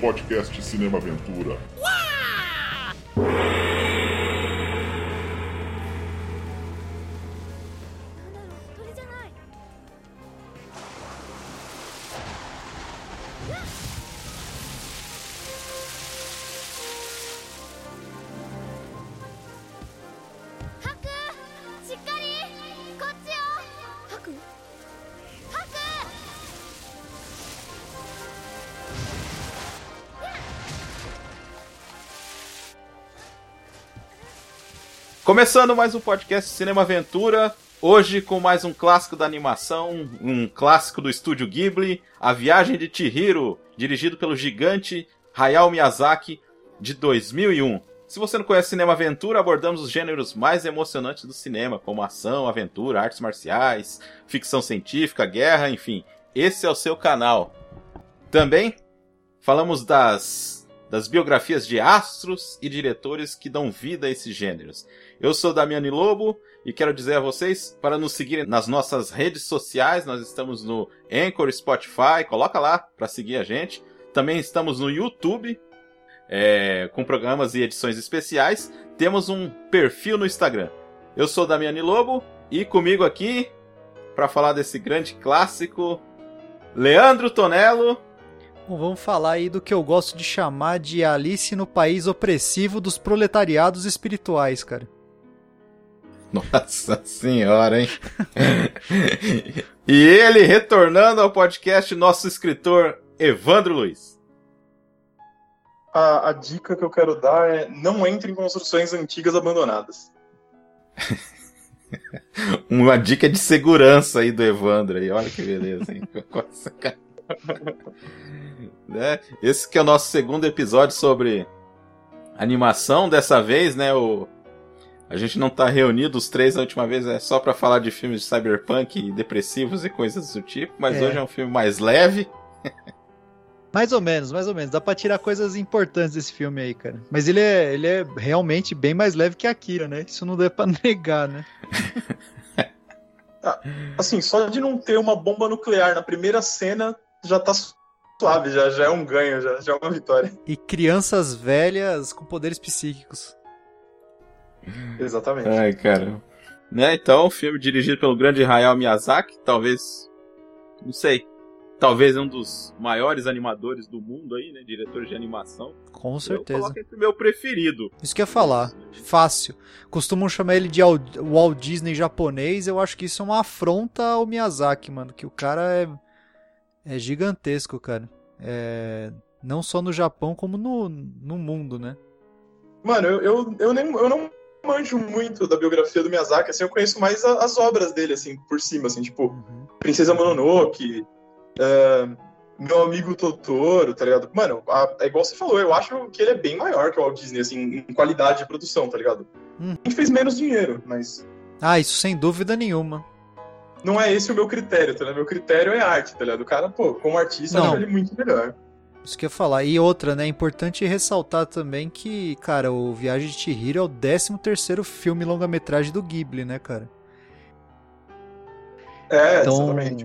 podcast Cinema Aventura. Começando mais um podcast Cinema Aventura, hoje com mais um clássico da animação, um clássico do estúdio Ghibli, A Viagem de Chihiro, dirigido pelo gigante Hayao Miyazaki, de 2001. Se você não conhece Cinema Aventura, abordamos os gêneros mais emocionantes do cinema, como ação, aventura, artes marciais, ficção científica, guerra, enfim. Esse é o seu canal. Também falamos das, das biografias de astros e diretores que dão vida a esses gêneros. Eu sou Damiani Lobo e quero dizer a vocês para nos seguirem nas nossas redes sociais. Nós estamos no Anchor, Spotify, coloca lá para seguir a gente. Também estamos no YouTube é, com programas e edições especiais. Temos um perfil no Instagram. Eu sou Damiani Lobo e comigo aqui para falar desse grande clássico, Leandro Tonello. Bom, vamos falar aí do que eu gosto de chamar de Alice no País Opressivo dos Proletariados Espirituais, cara. Nossa senhora, hein? e ele retornando ao podcast, nosso escritor Evandro Luiz. A, a, dica que eu quero dar é não entre em construções antigas abandonadas. Uma dica de segurança aí do Evandro aí, olha que beleza, hein? né? Esse que é o nosso segundo episódio sobre animação, dessa vez, né? O a gente não tá reunido os três a última vez, é só para falar de filmes de cyberpunk depressivos e coisas do tipo, mas é. hoje é um filme mais leve. Mais ou menos, mais ou menos. Dá pra tirar coisas importantes desse filme aí, cara. Mas ele é, ele é realmente bem mais leve que Akira, né? Isso não dá pra negar, né? Ah, assim, só de não ter uma bomba nuclear na primeira cena já tá suave, já, já é um ganho, já, já é uma vitória. E crianças velhas com poderes psíquicos. Exatamente. Ai, cara. Né, então, filme dirigido pelo grande Hayao Miyazaki, talvez, não sei, talvez um dos maiores animadores do mundo aí, né, diretor de animação. Com certeza. Eu entre meu preferido. Isso que eu ia falar, fácil. Costumam chamar ele de Walt Disney japonês, eu acho que isso é uma afronta ao Miyazaki, mano, que o cara é, é gigantesco, cara. É, não só no Japão, como no, no mundo, né? Mano, eu, eu, eu, nem, eu não manjo muito da biografia do Miyazaki, assim, eu conheço mais a, as obras dele, assim, por cima, assim, tipo, uhum. Princesa Mononoke, é, Meu Amigo Totoro, tá ligado? Mano, a, é igual você falou, eu acho que ele é bem maior que o Walt Disney, assim, em qualidade de produção, tá ligado? Uhum. A gente fez menos dinheiro, mas... Ah, isso sem dúvida nenhuma. Não é esse o meu critério, tá ligado? Meu critério é arte, tá ligado? O cara, pô, como artista, Não. eu acho ele muito melhor. Isso que eu ia falar. E outra, né? É importante ressaltar também que, cara, o Viagem de Chihiro é o 13 terceiro filme longa-metragem do Ghibli, né, cara? É, então, exatamente.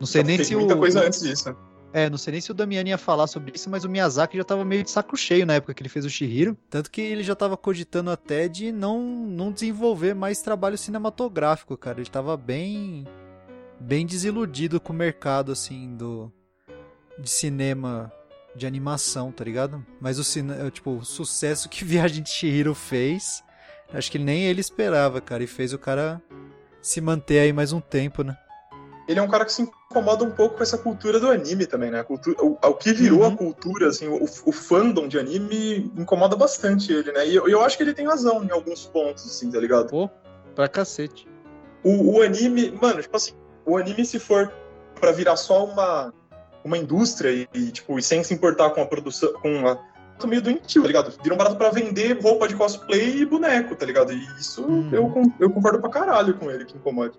Não sei nem se muita o... coisa antes disso. É, não sei nem se o Damiani ia falar sobre isso, mas o Miyazaki já tava meio de saco cheio na época que ele fez o Chihiro. Tanto que ele já tava cogitando até de não, não desenvolver mais trabalho cinematográfico, cara. Ele tava bem bem desiludido com o mercado, assim, do de cinema de animação, tá ligado? Mas o, cine... tipo, o sucesso que Viagem de Chihiro fez, acho que nem ele esperava, cara, e fez o cara se manter aí mais um tempo, né? Ele é um cara que se incomoda um pouco com essa cultura do anime também, né? A cultura, o, o que virou uhum. a cultura, assim, o, o, fandom de anime incomoda bastante ele, né? E eu, eu acho que ele tem razão em alguns pontos, assim, tá ligado? Pô, pra cacete. O, o anime, mano, tipo assim, o anime se for para virar só uma uma indústria e, e, tipo, e sem se importar com a produção, com a meio doentio, tá ligado? Viram barato pra vender roupa de cosplay e boneco, tá ligado? E isso uhum. eu, eu concordo pra caralho com ele, que incomoda.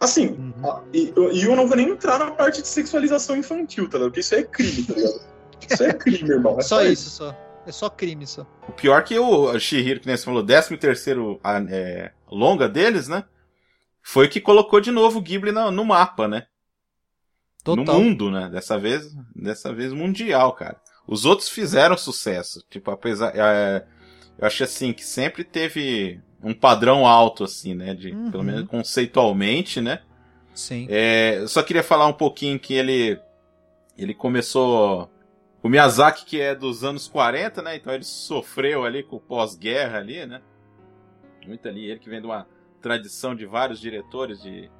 Assim, uhum. a, e, e, eu não vou nem entrar na parte de sexualização infantil, tá ligado? Porque isso é crime, tá ligado? Isso é crime, irmão. É só, isso, só. É só crime, só. O pior que o Shihiro, que nem você falou, 13 terceiro é, longa deles, né? Foi que colocou de novo o Ghibli no, no mapa, né? Total. No mundo, né? Dessa vez, dessa vez mundial, cara. Os outros fizeram sucesso. Tipo, apesar. É, eu acho assim que sempre teve um padrão alto, assim, né? De, uhum. Pelo menos conceitualmente, né? Sim. É, eu só queria falar um pouquinho que ele. Ele começou. O Miyazaki, que é dos anos 40, né? Então ele sofreu ali com o pós-guerra ali, né? Muito ali. Ele que vem de uma tradição de vários diretores de,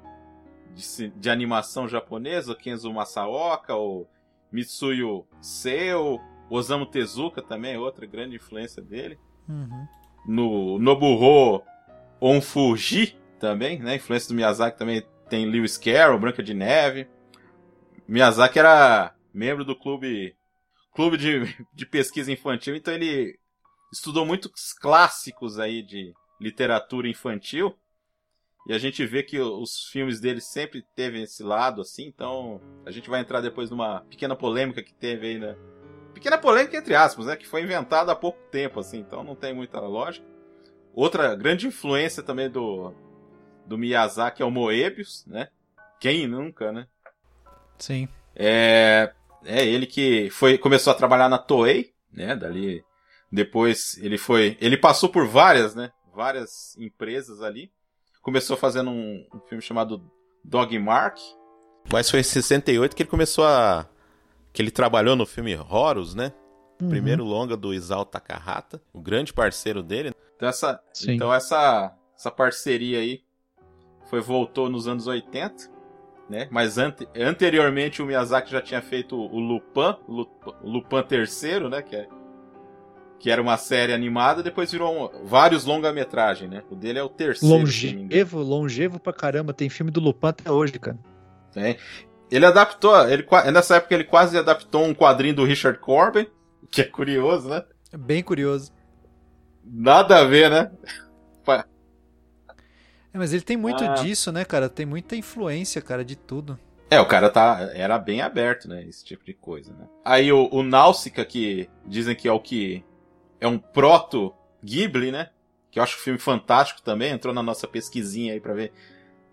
de, de animação japonesa, Kenzo Masaoka, o Mitsuyo Seo, Osamu Tezuka também, outra grande influência dele. Uhum. No Nobuho Onfuji também, né? Influência do Miyazaki também tem Lewis Carroll, Branca de Neve. Miyazaki era membro do clube clube de, de pesquisa infantil, então ele estudou muitos clássicos aí de literatura infantil. E a gente vê que os filmes dele sempre teve esse lado, assim, então a gente vai entrar depois numa pequena polêmica que teve aí, né? Pequena polêmica, entre aspas, né? Que foi inventada há pouco tempo, assim, então não tem muita lógica. Outra grande influência também do, do Miyazaki é o Moebius, né? Quem nunca, né? Sim. É, é ele que foi começou a trabalhar na Toei, né? Dali depois ele foi, ele passou por várias, né? Várias empresas ali começou fazendo um, um filme chamado Dog Mark. Mas foi em 68 que ele começou a. que ele trabalhou no filme Horus, né? Uhum. Primeiro longa do Isao Takahata, o grande parceiro dele. Então essa, então essa, essa parceria aí foi voltou nos anos 80, né? Mas ante, anteriormente o Miyazaki já tinha feito o Lupin, o Lupin terceiro, né? Que é que era uma série animada, depois virou um, vários longa-metragem, né? O dele é o terceiro. Longevo, longevo pra caramba. Tem filme do Lupin até hoje, cara. Tem. Ele adaptou, ele, nessa época ele quase adaptou um quadrinho do Richard Corbin, que é curioso, né? É bem curioso. Nada a ver, né? É, mas ele tem muito ah. disso, né, cara? Tem muita influência, cara, de tudo. É, o cara tá, era bem aberto, né? Esse tipo de coisa, né? Aí o, o Náusica, que dizem que é o que é um proto Ghibli, né? Que eu acho um filme fantástico também. Entrou na nossa pesquisinha aí pra ver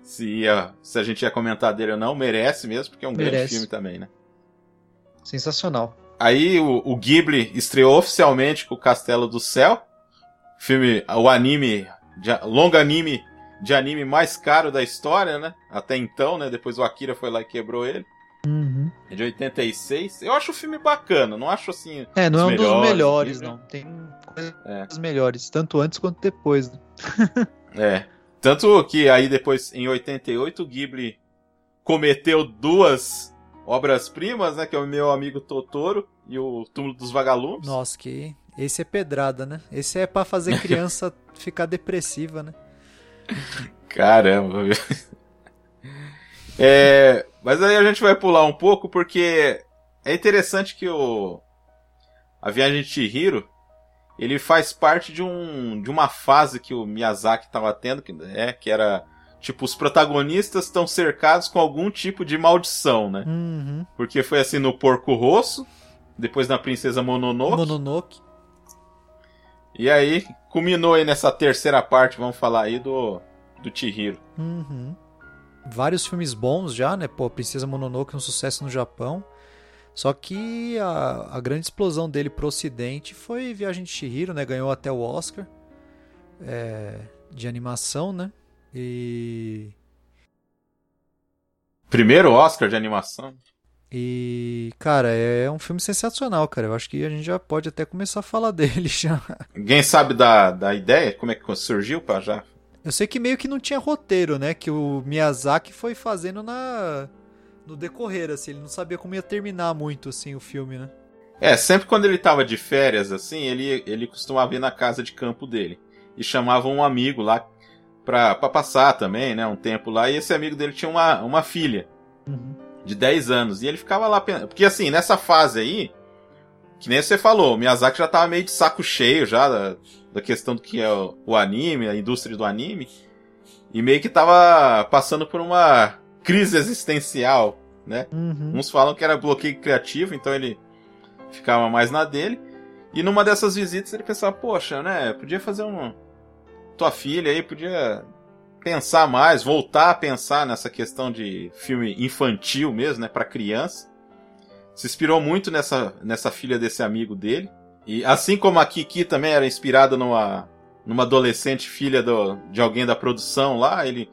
se, ia, se a gente ia comentar dele ou não. Merece mesmo, porque é um Merece. grande filme também, né? Sensacional. Aí o, o Ghibli estreou oficialmente com o Castelo do Céu. Filme, o anime, longo anime de anime mais caro da história, né? Até então, né? Depois o Akira foi lá e quebrou ele. Uhum. É de 86. Eu acho o filme bacana, não acho assim. É, não é um melhores, dos melhores, não. Tem coisas é. melhores, tanto antes quanto depois. Né? é. Tanto que aí depois, em 88, o Ghibli cometeu duas obras-primas, né? Que é o meu amigo Totoro e o Túmulo dos Vagalumes. Nossa, que. Esse é pedrada, né? Esse é para fazer criança ficar depressiva, né? Caramba? É, mas aí a gente vai pular um pouco porque é interessante que o a viagem de Chihiro ele faz parte de um de uma fase que o Miyazaki estava tendo que é que era tipo os protagonistas estão cercados com algum tipo de maldição, né? Uhum. Porque foi assim no Porco Rosso, depois na Princesa Mononoke. Mononoke. E aí culminou aí nessa terceira parte, vamos falar aí do do Chihiro. Uhum vários filmes bons já, né? Pô, Princesa Mononoke é um sucesso no Japão. Só que a, a grande explosão dele pro ocidente foi Viagem de Chihiro, né? Ganhou até o Oscar é, de animação, né? E... Primeiro Oscar de animação. E, cara, é um filme sensacional, cara. Eu acho que a gente já pode até começar a falar dele já. Ninguém sabe da, da ideia? Como é que surgiu para já eu sei que meio que não tinha roteiro, né? Que o Miyazaki foi fazendo na no decorrer, assim, ele não sabia como ia terminar muito, assim, o filme, né? É, sempre quando ele tava de férias, assim, ele, ele costumava ir na casa de campo dele. E chamava um amigo lá pra, pra passar também, né, um tempo lá. E esse amigo dele tinha uma, uma filha uhum. de 10 anos. E ele ficava lá, porque assim, nessa fase aí, que nem você falou, o Miyazaki já tava meio de saco cheio já da, da questão do que é o, o anime, a indústria do anime. E meio que tava passando por uma crise existencial, né? Uhum. Uns falam que era bloqueio criativo, então ele ficava mais na dele. E numa dessas visitas ele pensava, poxa, né, podia fazer um. Tua filha aí podia pensar mais, voltar a pensar nessa questão de filme infantil mesmo, né, para criança. se inspirou muito nessa, nessa filha desse amigo dele. E assim como a Kiki também era inspirada numa, numa adolescente filha do, de alguém da produção lá, ele,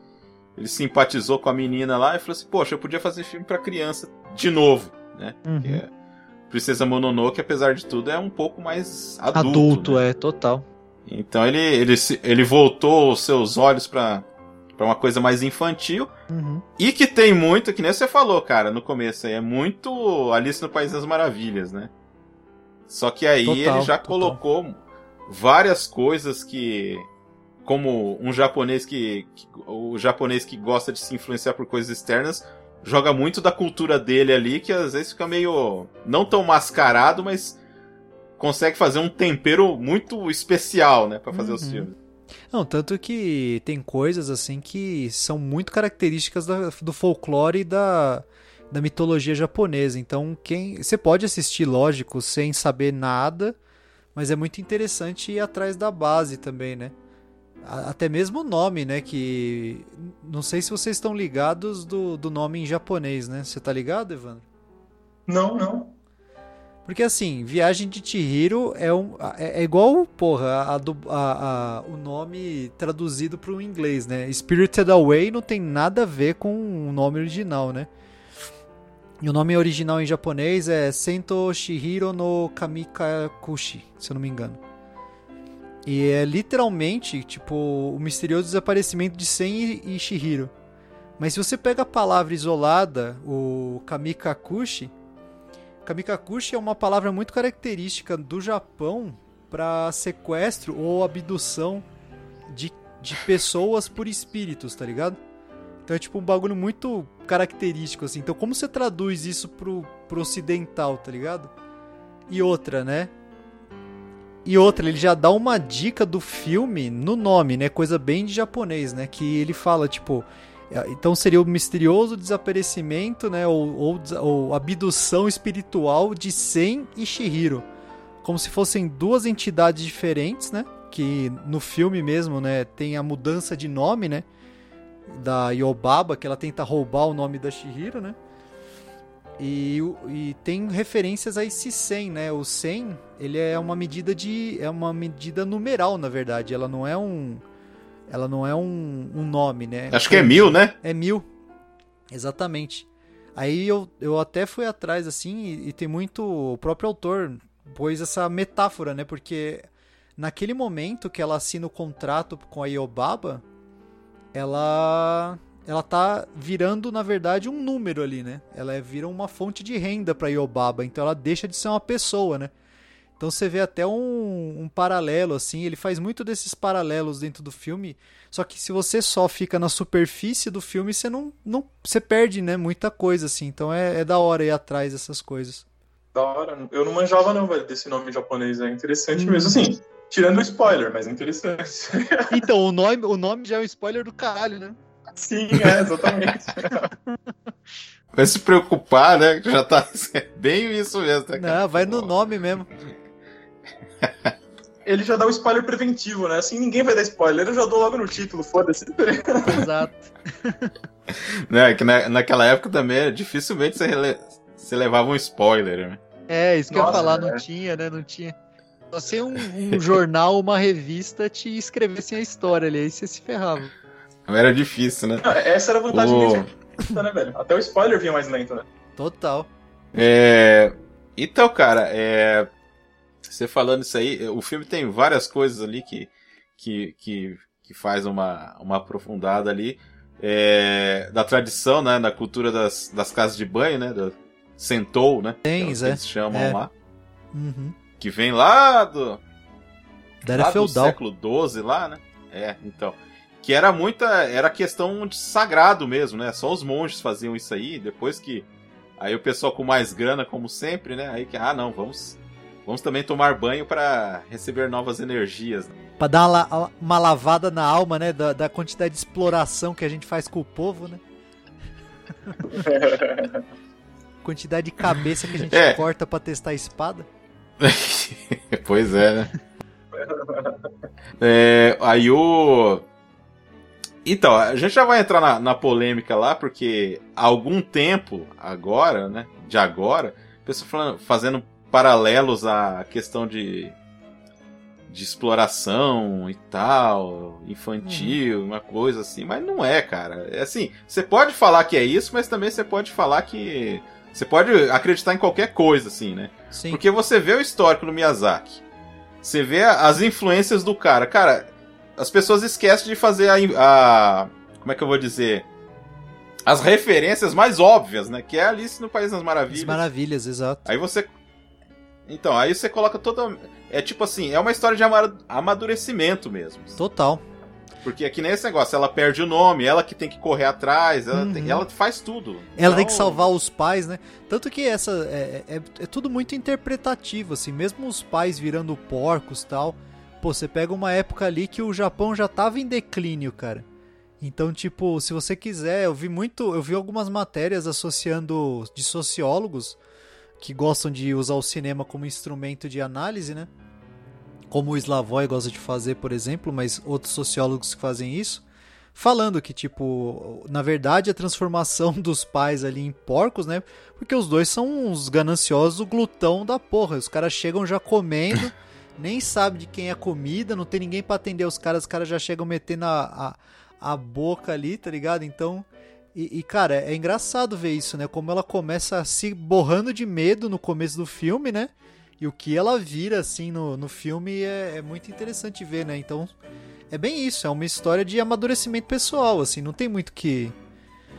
ele simpatizou com a menina lá e falou assim: Poxa, eu podia fazer filme para criança de novo, né? Uhum. É, Princesa Mononoke, apesar de tudo, é um pouco mais adulto. Adulto, né? é, total. Então ele, ele, ele voltou os seus olhos pra pra uma coisa mais infantil. Uhum. E que tem muito, que nem você falou, cara, no começo aí, é muito Alice no País das Maravilhas, né? Só que aí Total, ele já total. colocou várias coisas que. Como um japonês que, que- O japonês que gosta de se influenciar por coisas externas. Joga muito da cultura dele ali, que às vezes fica meio. Não tão mascarado, mas consegue fazer um tempero muito especial, né? Pra fazer os Uhum. filmes. Não, tanto que tem coisas assim que são muito características da- do folclore e da, da mitologia japonesa. Então, quem você pode assistir, lógico, sem saber nada, mas é muito interessante ir atrás da base também, né? Até mesmo o nome, né? Que. Não sei se vocês estão ligados do, do nome em japonês, né? Você tá ligado, Evandro? Não, não. Porque assim, Viagem de Chihiro é, um, é, é igual, porra, a, a- a- o nome traduzido para o inglês, né? Spirited Away não tem nada a ver com o nome original, né? E o nome original em japonês é Sento Shihiro no Kamikakushi, se eu não me engano. E é literalmente, tipo, o misterioso desaparecimento de Sen e, Shihiro. Mas se você pega a palavra isolada, o Kamikakushi, Kamikakushi é uma palavra muito característica do Japão para sequestro ou abdução de, de pessoas por espíritos, tá ligado? Então é tipo um bagulho muito característico, assim. Então como você traduz isso pro, pro ocidental, tá ligado? E outra, né? E outra, ele já dá uma dica do filme no nome, né? Coisa bem de japonês, né? Que ele fala, tipo, é, então seria o misterioso desaparecimento, né? Ou, ou, ou abdução espiritual de Sen e Shihiro. Como se fossem duas entidades diferentes, né? Que no filme mesmo, né? Tem a mudança de nome, né? Da Yobaba, que ela tenta roubar o nome da Shihiro, né? E, e tem referências a esse 100, né? O 100, ele é uma medida de é uma medida numeral, na verdade. Ela não é um ela não é um, um nome, né? Acho que é mil, né? É mil. Exatamente. Aí eu, eu até fui atrás, assim, e, e tem muito. O próprio autor pôs essa metáfora, né? Porque naquele momento que ela assina o contrato com a Iobaba, ela. Ela tá virando, na verdade, um número ali, né? Ela é- vira uma fonte de renda pra Iobaba. Então ela deixa de ser uma pessoa, né? Então você vê até um, um paralelo, assim. Ele faz muito desses paralelos dentro do filme. Só que se você só fica na superfície do filme, você não. não você perde, né? Muita coisa, assim. Então é, é da hora ir atrás dessas coisas. Da hora. Eu não manjava, não, velho, desse nome japonês. É interessante Hum. mesmo. Assim, tirando o spoiler, mas é interessante. Então, o nome, o nome já é um spoiler do caralho, né? Sim, é, exatamente. Vai se preocupar, né? Já tá é bem isso mesmo, né, cara? Não, vai no nome mesmo. Ele já dá o spoiler preventivo, né? Assim, ninguém vai dar spoiler, eu já dou logo no título, foda-se. Exato. Né, que na, naquela época também dificilmente você, rele- você levava um spoiler, né? É, isso que eu ia Nossa, falar, não é. tinha, né? Não tinha. Só se um, um jornal, uma revista te escrevessem a história ali, aí você se ferrava. Era difícil, né? Não, Essa era a vantagem O- mesmo, né, velho? Até o spoiler vinha mais lento, né? Total. É, Então, cara, é, você falando isso aí, o filme tem várias coisas ali que, que, que, que faz uma, uma aprofundada ali é, da tradição, né, da cultura das, das casas de banho, né, do Sentou, né, é Tens, que é. eles chamam É. lá, Uhum. que vem lá do, Da era lá do feudal. século XII lá, né, é, então, que era muita, era questão de sagrado mesmo, né, só os monges faziam isso aí, depois que Aí o pessoal com mais grana, como sempre, né? Aí que, ah, não, vamos, vamos também tomar banho para receber novas energias. né? Pra dar uma, la- uma lavada na alma, né? Da, da quantidade de exploração que a gente faz com o povo, né? Quantidade de cabeça que a gente É. corta pra testar a espada. pois é, né? É, aí o. Então, a gente já vai entrar na, na polêmica lá, porque há algum tempo, agora, né? De agora, pessoa falando, fazendo paralelos à questão de de exploração e tal, infantil, uhum. uma coisa assim, mas não é, cara. É assim, você pode falar que é isso, mas também você pode falar que você pode acreditar em qualquer coisa assim, né? Sim. Porque você vê o histórico do Miyazaki. Você vê as influências do cara. Cara, as pessoas esquecem de fazer a, a como é que eu vou dizer? As referências mais óbvias, né? Que é Alice no País das Maravilhas. As Maravilhas, exato. Aí você então, aí você coloca toda. É tipo assim, é uma história de amadurecimento mesmo. Total. Porque aqui é nesse negócio, ela perde o nome, ela que tem que correr atrás, ela, uhum. tem, ela faz tudo. Ela então... tem que salvar os pais, né? Tanto que essa é, é, é, tudo muito interpretativo, assim, mesmo os pais virando porcos tal. Pô, você pega uma época ali que o Japão já tava em declínio, cara. Então, tipo, se você quiser, eu vi muito, eu vi algumas matérias associando de sociólogos que gostam de usar o cinema como instrumento de análise, né? Como o Slavoj gosta de fazer, por exemplo, mas outros sociólogos que fazem isso, falando que, tipo, na verdade a transformação dos pais ali em porcos, né? Porque os dois são uns gananciosos glutão da porra. Os caras chegam já comendo, nem sabe de quem é a comida, não tem ninguém para atender os caras, os caras já chegam metendo a, a, a boca ali, tá ligado? Então e, e, cara, é engraçado ver isso, né? Como ela começa se borrando de medo no começo do filme, né? E o que ela vira, assim, no, no filme é, é muito interessante ver, né? Então, é bem isso. É uma história de amadurecimento pessoal, assim. Não tem muito que...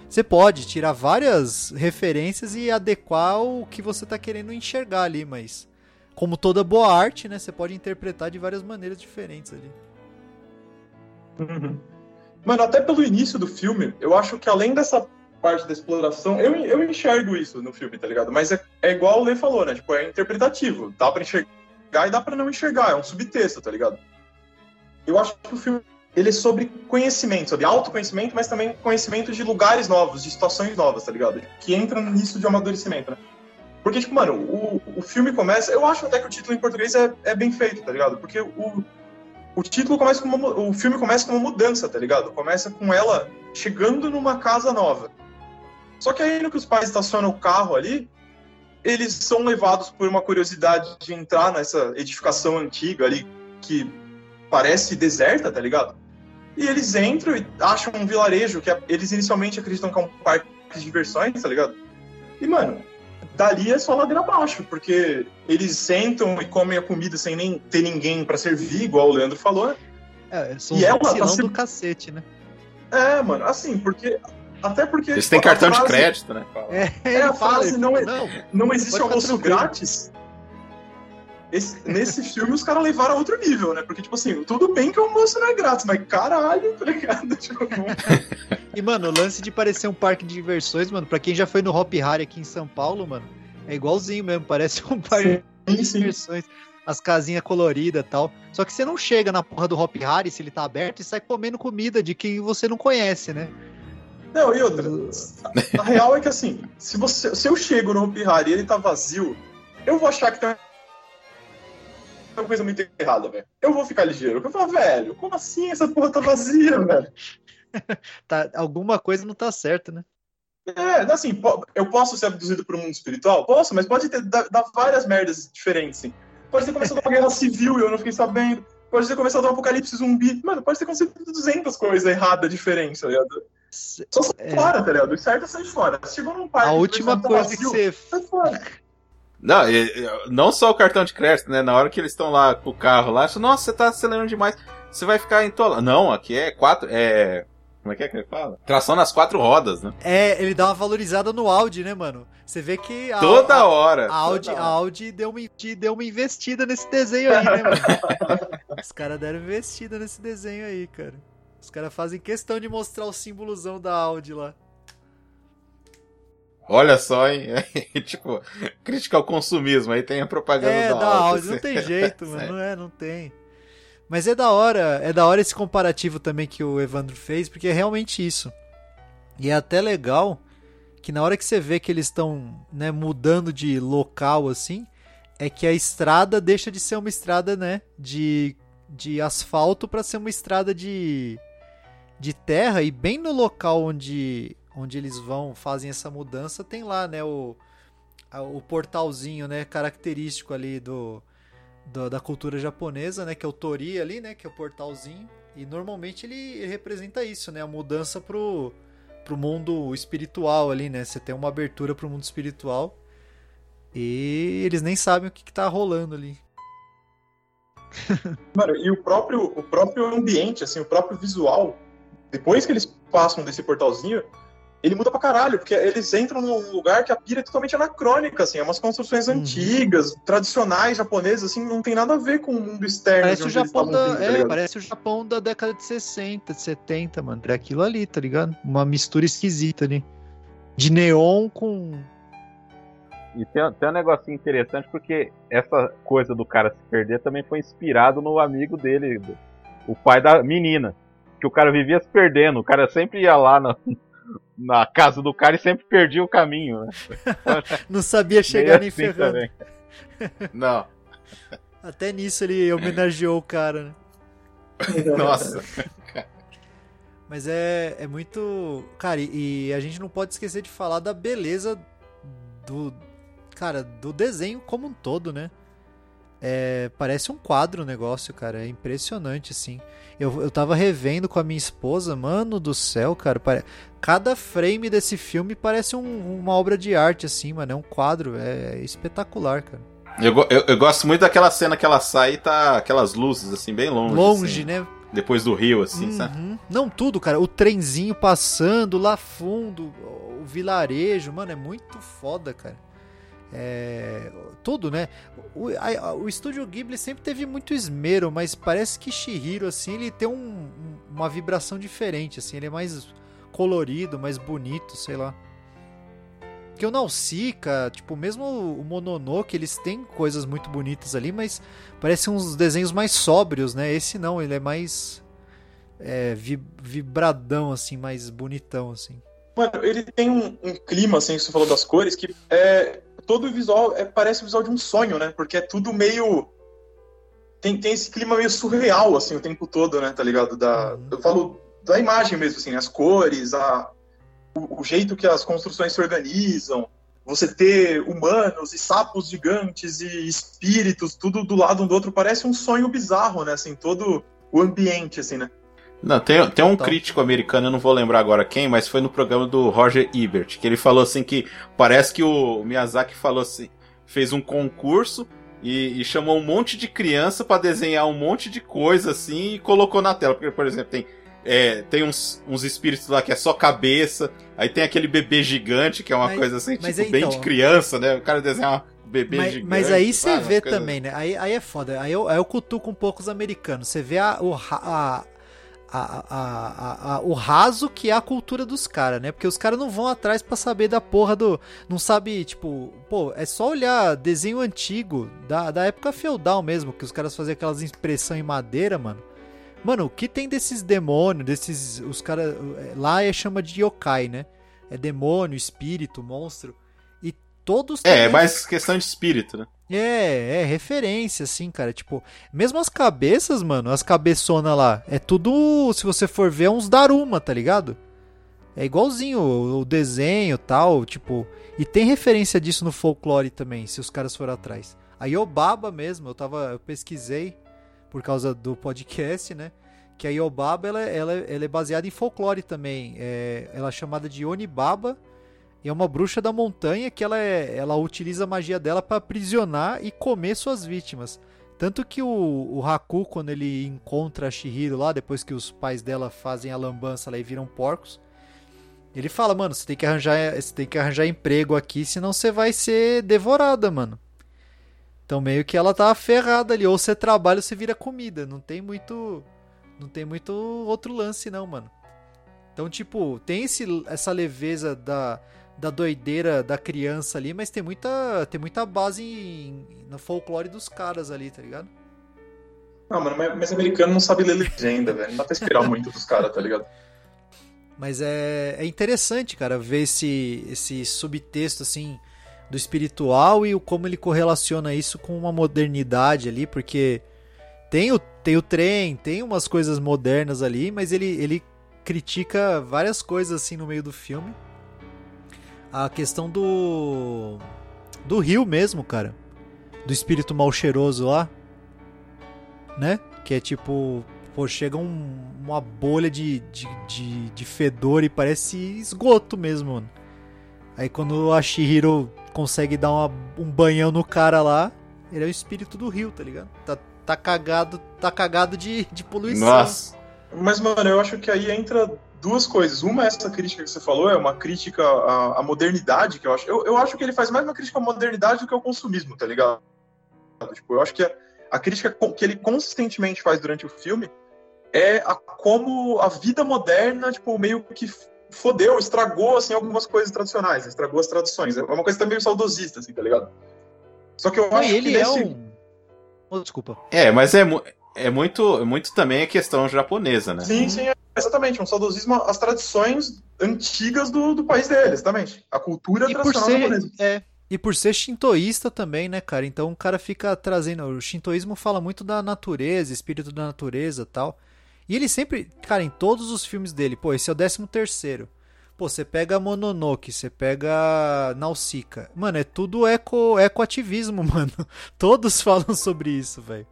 Você pode tirar várias referências e adequar o que você tá querendo enxergar ali, mas... Como toda boa arte, né? Você pode interpretar de várias maneiras diferentes ali. Uhum. Mano, até pelo início do filme, eu acho que além dessa parte da exploração, eu, eu enxergo isso no filme, tá ligado? Mas é, é igual o Lê falou, né? Tipo, é interpretativo. Dá pra enxergar e dá pra não enxergar. É um subtexto, tá ligado? Eu acho que o filme ele é sobre conhecimento, sobre autoconhecimento, mas também conhecimento de lugares novos, de situações novas, tá ligado? Que entra nisso de amadurecimento, né? Porque, tipo, mano, o, o filme começa. Eu acho até que o título em português é, é bem feito, tá ligado? Porque o, o título começa com uma, o filme começa com uma mudança, tá ligado? Começa com ela chegando numa casa nova. Só que aí no que os pais estacionam o carro ali, eles são levados por uma curiosidade de entrar nessa edificação antiga ali que parece deserta, tá ligado? E eles entram e acham um vilarejo que é, eles inicialmente acreditam que é um parque de diversões, tá ligado? E mano, dali é só ladeira abaixo, porque eles sentam e comem a comida sem nem ter ninguém para servir, igual o Leandro falou. É, são e ela tá se... do cacete, né? É, mano, assim, porque. Até porque. Eles têm cartão frase... de crédito, né? É, é a frase não, é, não, não existe almoço grátis. Esse, nesse filme os caras levaram a outro nível, né? Porque, tipo assim, tudo bem que o almoço não é grátis, mas caralho, tá ligado? Tipo, e, mano, o lance de parecer um parque de diversões, mano, pra quem já foi no Hop Harry aqui em São Paulo, mano, é igualzinho mesmo, parece um parque sim, de sim. diversões. As casinhas coloridas e tal. Só que você não chega na porra do Hop Harry, se ele tá aberto, e sai comendo comida de quem você não conhece, né? Não, e outra, a real é que assim, se, você, se eu chego no Hop Harry e ele tá vazio, eu vou achar que tem uma coisa muito errada, velho. Eu vou ficar ligeiro. Eu falo, velho, como assim essa porra tá vazia, velho? tá, alguma coisa não tá certa, né? É, assim, eu posso ser abduzido para o mundo espiritual? Posso, mas pode ter dar, dar várias merdas diferentes, assim. Pode ter começado uma guerra civil e eu não fiquei sabendo. Pode ter começado um apocalipse zumbi. Mano, pode ter acontecido 200 coisas erradas, diferentes, tá ligado? Só sai é... fora, tá ligado? O certo é sair fora. Chegou num parque... A última coisa vazio, que você... Sai fora. Não, não só o cartão de crédito, né? Na hora que eles estão lá com o carro lá, nossa, você tá acelerando demais. Você vai ficar entolado. Não, aqui é quatro. É. Como é que é que ele fala? Tração nas quatro rodas, né? É, ele dá uma valorizada no Audi, né, mano? Você vê que. A, toda a, hora. A Audi, a Audi deu, uma, deu uma investida nesse desenho aí, né, mano? Os caras deram investida nesse desenho aí, cara. Os caras fazem questão de mostrar o símbolozão da Audi lá. Olha só, hein? tipo, crítica ao consumismo. Aí tem a propaganda é, da, da Audi. Assim. Não tem jeito, mano. Não é, não tem. Mas é da hora, é da hora esse comparativo também que o Evandro fez, porque é realmente isso. E é até legal que na hora que você vê que eles estão né, mudando de local assim, é que a estrada deixa de ser uma estrada né, de, de asfalto para ser uma estrada de, de terra. E bem no local onde onde eles vão, fazem essa mudança, tem lá, né, o o portalzinho, né, característico ali do, do, da cultura japonesa, né, que é o tori ali, né, que é o portalzinho. E normalmente ele, ele representa isso, né, a mudança pro, pro mundo espiritual ali, né? Você tem uma abertura pro mundo espiritual. E eles nem sabem o que, que tá rolando ali. Mano, e o próprio, o próprio ambiente, assim, o próprio visual, depois que eles passam desse portalzinho, ele muda pra caralho, porque eles entram num lugar que a pira é totalmente anacrônica, assim, é umas construções uhum. antigas, tradicionais, japonesas, assim, não tem nada a ver com o mundo externo. Parece o Japão da, vindo, tá é, parece o Japão da década de 60, de 70, mano, é aquilo ali, tá ligado? Uma mistura esquisita ali. De neon com... E tem, tem um negocinho interessante, porque essa coisa do cara se perder também foi inspirado no amigo dele, o pai da menina. Que o cara vivia se perdendo, o cara sempre ia lá na, na casa do cara e sempre perdia o caminho. Né? Não sabia chegar nem assim ferrando. Também. Não. Até nisso ele homenageou o cara, né? Nossa. Mas é, é muito. Cara, e, e, a gente não pode esquecer de falar da beleza do. Cara, do desenho como um todo, né? É, parece um quadro o negócio, cara. É impressionante, assim. Eu, eu tava revendo com a minha esposa, mano do céu, cara. Pare... Cada frame desse filme parece um, uma obra de arte, assim, mano. É um quadro. É, espetacular, cara. Eu, eu, eu, gosto muito daquela cena que ela sai e tá aquelas luzes, assim, bem longe. Longe, assim, né? Depois do rio, assim, uhum. sabe? Não, tudo, cara. O trenzinho passando lá fundo, o vilarejo, mano, é muito foda, cara. É, tudo, né? O, a, o estúdio Ghibli sempre teve muito esmero, mas parece que Shihiro, assim, ele tem um, uma vibração diferente, assim, ele é mais colorido, mais bonito, sei lá. Que o Nausicaa, tipo, mesmo o Mononoke, eles têm coisas muito bonitas ali, mas parecem uns desenhos mais sóbrios, né? Esse não, ele é mais é, vibradão, assim, mais bonitão, assim. Mano, ele tem um, um clima, assim, que você falou das cores, que é, todo o visual é, parece o visual de um sonho, né? Porque é tudo meio. Tem, tem esse clima meio surreal, assim, o tempo todo, né? Tá ligado? Da, uhum. eu falo da imagem mesmo, assim, as cores, a, o, o jeito que as construções se organizam, você ter humanos e sapos gigantes e espíritos, tudo do lado um do outro, parece um sonho bizarro, né? Assim, todo o ambiente, assim, né? Não, tem, tem um crítico americano, eu não vou lembrar agora quem, mas foi no programa do Roger Ebert, que ele falou assim que parece que o Miyazaki falou assim, fez um concurso e, e chamou um monte de criança para desenhar um monte de coisa assim e colocou na tela. Porque, por exemplo, tem, é, tem uns, uns espíritos lá que é só cabeça, aí tem aquele bebê gigante, que é uma mas, coisa assim, tipo, então, bem de criança, né? O cara desenha um bebê mas, gigante. Mas aí você vê também, né? Aí, aí é foda. Aí eu, aí eu cutuco um pouco os americanos. Você vê a, o, a, a, a, o raso que é a cultura dos caras, né? Porque os caras não vão atrás para saber da porra do. Não sabe, tipo, pô, é só olhar desenho antigo, da, da época feudal mesmo, que os caras faziam aquelas impressão em madeira, mano. Mano, o que tem desses demônios, desses. Os caras. Lá é chama de yokai, né? É demônio, espírito, monstro. Todos. É, é mais questão de espírito, né? É, é referência, assim, cara. Tipo, mesmo as cabeças, mano, as cabeçonas lá, é tudo, se você for ver, é uns Daruma, tá ligado? É igualzinho o desenho tal, tipo. E tem referência disso no folclore também, se os caras forem atrás. A Yobaba mesmo, eu tava. Eu pesquisei por causa do podcast, né? Que a Yobaba ela, ela, ela é baseada em folclore também. É, ela é chamada de Onibaba e é uma bruxa da montanha que ela, é, ela utiliza a magia dela para aprisionar e comer suas vítimas. Tanto que o, o Haku, quando ele encontra a Shihiro lá, depois que os pais dela fazem a lambança lá e viram porcos, ele fala, mano, você tem que arranjar, você tem que arranjar emprego aqui, senão você vai ser devorada, mano. Então meio que ela tá ferrada ali, ou você trabalha ou você vira comida, não tem muito não tem muito outro lance não, mano. Então, tipo, tem esse, essa leveza da da doideira da criança ali, mas tem muita, tem muita base em, no folclore dos caras ali, tá ligado? Não, mano, mas, mas americano não sabe ler legenda, velho. Não dá pra esperar muito dos caras, tá ligado? Mas é, é interessante, cara, ver esse, esse subtexto, assim, do espiritual e o, como ele correlaciona isso com uma modernidade ali, porque tem o, tem o trem, tem umas coisas modernas ali, mas ele, ele critica várias coisas, assim, no meio do filme a questão do do rio mesmo, cara. Do espírito mal cheiroso lá. Né? Que é tipo. Pô, chega um, uma bolha de, de, de, de fedor e parece esgoto mesmo, mano. Aí quando a Shihiro consegue dar uma, um banhão no cara lá, ele é o espírito do rio, tá ligado? Tá, tá cagado, tá cagado de, de poluição. Nossa. Mas, mano, eu acho que aí entra duas coisas. Uma é essa crítica que você falou, é uma crítica à, à modernidade, que eu acho. Eu, eu acho que ele faz mais uma crítica à modernidade do que ao consumismo, tá ligado? Tipo, eu acho que a, a crítica que ele consistentemente faz durante o filme é a como a vida moderna, tipo, meio que fodeu, estragou, assim, algumas coisas tradicionais, estragou as tradições. É uma coisa também saudosista, assim, tá ligado? Só que eu Não, acho e ele que é nesse... um. Oh, desculpa. É, mas é, é muito, muito também a questão japonesa, né? Sim, sim, é exatamente. Um saudosismo às tradições antigas do, do país dele, exatamente. A cultura E por tradicional ser, japonesa. é, e por ser shintoísta também, né, cara? Então o cara fica trazendo. O shintoísmo fala muito da natureza, espírito da natureza e tal. E ele sempre, cara, em todos os filmes dele, pô, esse é o décimo terceiro. Pô, você pega Mononoke, você pega Nausicaa. Mano, é tudo eco, ecoativismo, mano. Todos falam sobre isso, velho.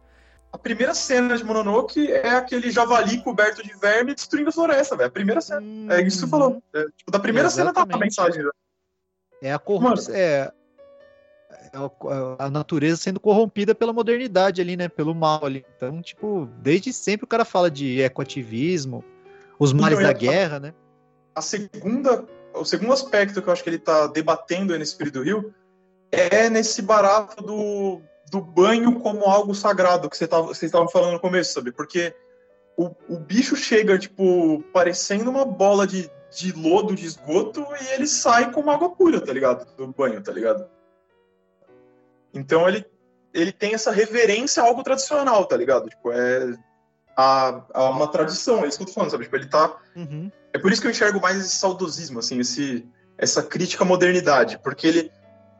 A primeira cena de Mononoke é aquele javali coberto de verme destruindo a floresta, velho. A primeira cena. É isso que você falou. É, tipo, da primeira cena tá a mensagem. né? É a corrupção. É, é a- natureza sendo corrompida pela modernidade ali, né? Pelo mal ali. Então, tipo, desde sempre o cara fala de ecoativismo, os males eu ia da guerra, né? A segunda, o segundo aspecto que eu acho que ele tá debatendo aí nesse Espírito do Rio é nesse barato do, do banho como algo sagrado que você tava, vocês estavam falando no começo, sabe? Porque o, o bicho chega, tipo, parecendo uma bola de, de lodo, de esgoto, e ele sai como água pura, tá ligado? Do banho, tá ligado? Então ele, ele tem essa reverência a algo tradicional, tá ligado? Tipo, é a, a uma tradição, é isso que eu tô falando, sabe? Tipo, ele tá Uhum. é por isso que eu enxergo mais esse saudosismo, assim, esse, essa crítica à modernidade, porque ele,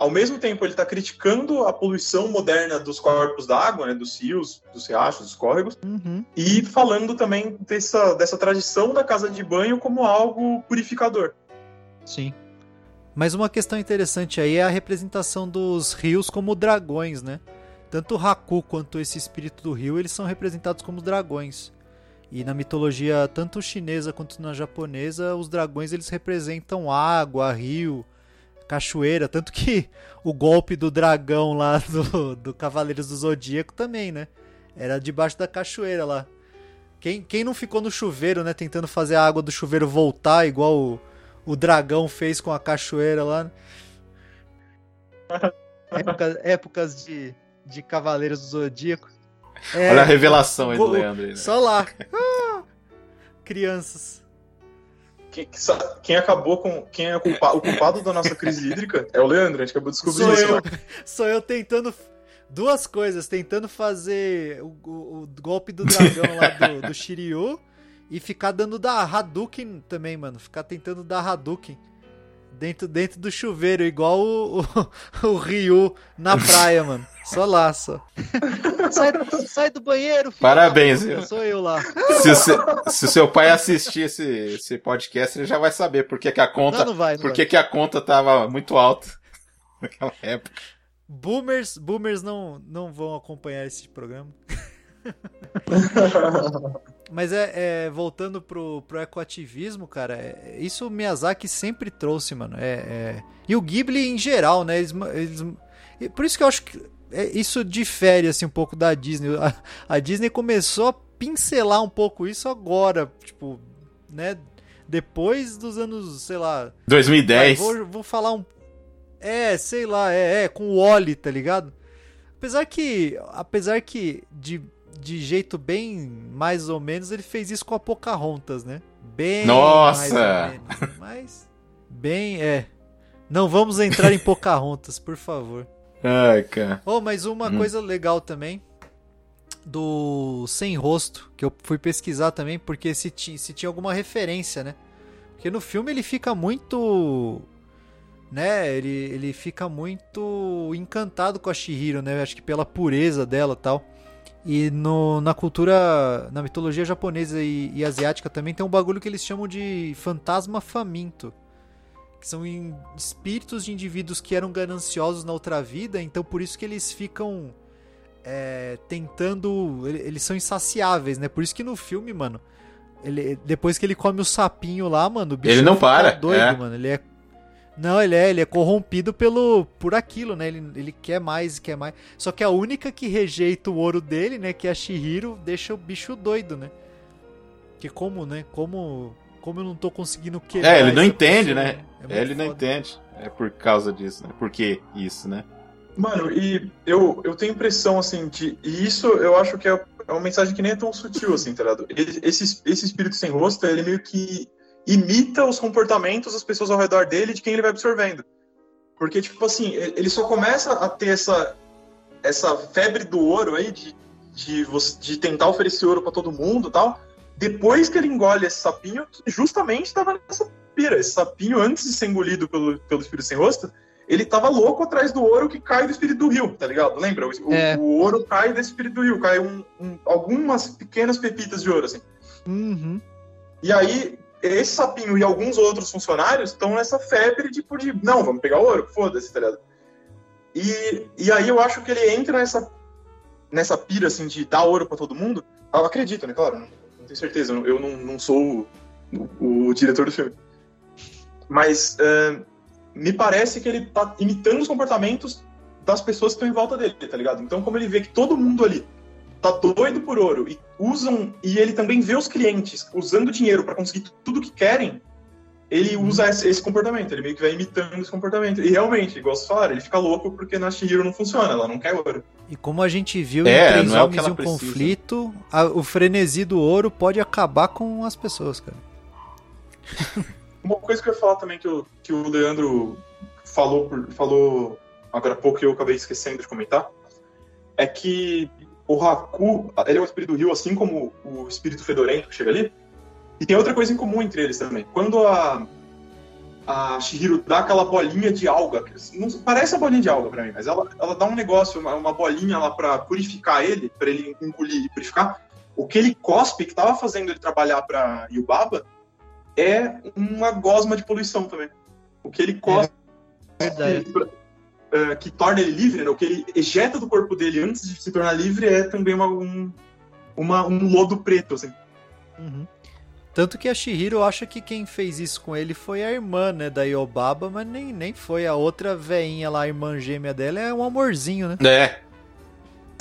ao mesmo tempo, ele está criticando a poluição moderna dos corpos d'água, né, dos rios, dos riachos, dos córregos, Uhum. e falando também dessa, dessa tradição da casa de banho como algo purificador. Sim. Mas uma questão interessante aí é a representação dos rios como dragões, né? Tanto o Haku quanto esse espírito do rio, eles são representados como dragões. E na mitologia tanto chinesa quanto na japonesa, os dragões eles representam água, rio, cachoeira, tanto que o golpe do dragão lá do, do Cavaleiros do Zodíaco também, né? Era debaixo da cachoeira lá. Quem, quem não ficou no chuveiro, né, tentando fazer a água do chuveiro voltar igual o, o dragão fez com a cachoeira lá. Época- épocas de, de Cavaleiros do Zodíaco. É, Olha a revelação aí do Leandro. aí, né? Só lá. Ah, crianças. Quem, quem acabou com. Quem é o culpa- o culpado da nossa crise hídrica é o Leandro, a gente acabou de descobrir Sou isso. eu. né? Sou eu tentando. Duas coisas, tentando fazer o, o- o golpe do dragão lá do, do Shiryu e ficar dando da Hadouken também, mano. Ficar tentando dar Hadouken dentro, dentro do chuveiro, igual o, o, o Ryu na praia, mano. Só lá, só. sai, sai do banheiro, filho. Parabéns, viu? Sou eu lá. Se o, seu, se o seu pai assistir esse, esse podcast, ele já vai saber por que, que a conta. Não, não vai, não por vai. que, que a conta tava muito alta naquela época. Boomers, boomers não, não vão acompanhar esse programa. Mas é, é, voltando pro, pro ecoativismo, cara, é- isso o Miyazaki sempre trouxe, mano. É, é- E o Ghibli em geral, né? Eles, eles- Por isso que eu acho que é- isso difere assim, um pouco da Disney. A, a Disney começou a pincelar um pouco isso agora, tipo, né? Depois dos anos, sei lá, 2010. Vai, vou, vou falar um. É, sei lá, é, é, com o Oli, tá ligado? Apesar que. Apesar que de, de jeito bem mais ou menos, ele fez isso com a Pocahontas, né? Bem Nossa! menos. Mas. Bem, é. Não vamos entrar em Pocahontas, por favor. Ai, cara. Oh, mas uma Hum. coisa legal também do Sem Rosto, que eu fui pesquisar também, porque se, se tinha alguma referência, né? Porque no filme ele fica muito. Né? Ele, ele fica muito encantado com a Shihiro, né? Acho que pela pureza dela e tal. E no, na cultura, na mitologia japonesa e, e asiática também tem um bagulho que eles chamam de fantasma faminto. Que são espíritos de indivíduos que eram gananciosos na outra vida, então por isso que eles ficam é, tentando. Eles são insaciáveis, né? Por isso que no filme, mano. Ele, depois que ele come o sapinho lá, mano, o bicho ele não para. doido, é. mano. Ele é. Não, ele é, ele é corrompido pelo por aquilo, né? Ele, ele quer mais, quer mais. Só que a única que rejeita o ouro dele, né, que é a Shihiro, deixa o bicho doido, né? Que como, né? Como como eu não tô conseguindo quebrar. É, ele não entende, pessoa, né? É ele foda. não entende. É por causa disso, né? Por que isso, né? Mano, e eu, eu tenho impressão, assim, de. E isso eu acho que é, é uma mensagem que nem é tão sutil, assim, tá ligado? Esse, esse espírito sem rosto, ele meio que imita os comportamentos das pessoas ao redor dele de quem ele vai absorvendo. Porque, tipo assim, ele só começa a ter essa, essa febre do ouro aí, de, de, de tentar oferecer ouro para todo mundo tal, depois que ele engole esse sapinho, que justamente estava nessa pira. Esse sapinho, antes de ser engolido pelo, pelo espírito sem rosto, ele tava louco atrás do ouro que cai do espírito do rio, tá ligado? Lembra? O, é. o ouro cai desse espírito do rio, cai um, um, algumas pequenas pepitas de ouro, assim. Uhum. E aí, esse sapinho e alguns outros funcionários estão nessa febre tipo de, não, vamos pegar ouro, foda-se, tá ligado? E, e aí eu acho que ele entra nessa, nessa pira, assim, de dar ouro para todo mundo. Eu acredito, né, claro, não, não tenho certeza, eu não, não sou o, o, o diretor do filme. Mas... Uh, me parece que ele tá imitando os comportamentos das pessoas que estão em volta dele, tá ligado? Então, como ele vê que todo mundo ali tá doido por ouro e usam e ele também vê os clientes usando dinheiro para conseguir tudo que querem, ele uhum. usa esse, esse, comportamento, ele meio que vai imitando esse comportamento. E realmente, igual você falaram, ele fica louco porque na Shihiro não funciona, ela não quer ouro. E como a gente viu é, em Três é Homens e um precisa. Conflito, a, o frenesi do ouro pode acabar com as pessoas, cara. Uma coisa que eu ia falar também que, eu, que o Leandro falou, falou agora há pouco e eu acabei esquecendo de comentar, é que o Haku, ele é o espírito do rio, assim como o espírito fedorento que chega ali. E tem outra coisa em comum entre eles também. Quando a, a Shihiro dá aquela bolinha de alga, não parece a bolinha de alga para mim, mas ela, ela dá um negócio, uma, uma bolinha lá para purificar ele, para ele engolir e purificar. O que ele cospe, que tava fazendo ele trabalhar para Yubaba, é uma gosma de poluição também. O que ele cospe, é, uh, que torna ele livre, né? o que ele ejeta do corpo dele antes de se tornar livre é também uma, um, uma, um lodo preto, assim. Uhum. Tanto que a Shihiro acha que quem fez isso com ele foi a irmã, né, da Yobaba, mas nem, nem foi. A outra veinha lá, a irmã gêmea dela, é um amorzinho, né? É.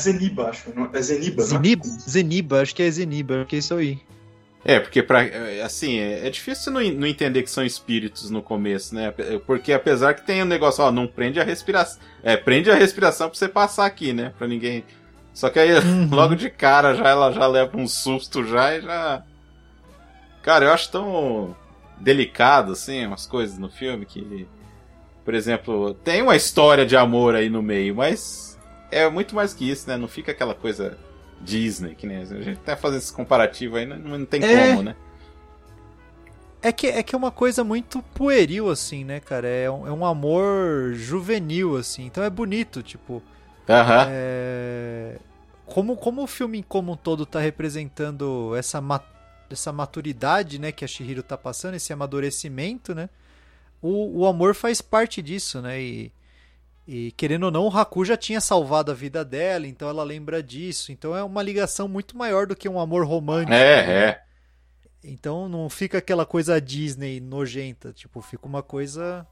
Zeniba, acho. É Zeniba, Zeniba, Zeniba, acho que é Zeniba, que é isso aí. É, porque pra, assim, é, é difícil não, não entender que são espíritos no começo, né? Porque apesar que tem um negócio, ó, não prende a respiração. É, prende a respiração pra você passar aqui, né? Pra ninguém. Só que aí, uhum. logo de cara, já ela já leva um susto já e já. Cara, eu acho tão delicado, assim, umas coisas no filme que. Por exemplo, tem uma história de amor aí no meio, mas é muito mais que isso, né? Não fica aquela coisa Disney, que nem a gente até fazer esse comparativo aí, não, não tem é... como, né? É que, é que é uma coisa muito pueril, assim, né, cara? É um, é um amor juvenil, assim. Então é bonito, tipo. Aham. É... Como, como o filme como um todo tá representando essa, ma essa maturidade, né, que a Shihiro tá passando, esse amadurecimento, né? O, o amor faz parte disso, né? E, e querendo ou não, o Haku já tinha salvado a vida dela, então ela lembra disso. Então é uma ligação muito maior do que um amor romântico. É, né? é. Então não fica aquela coisa Disney nojenta, tipo, fica uma coisa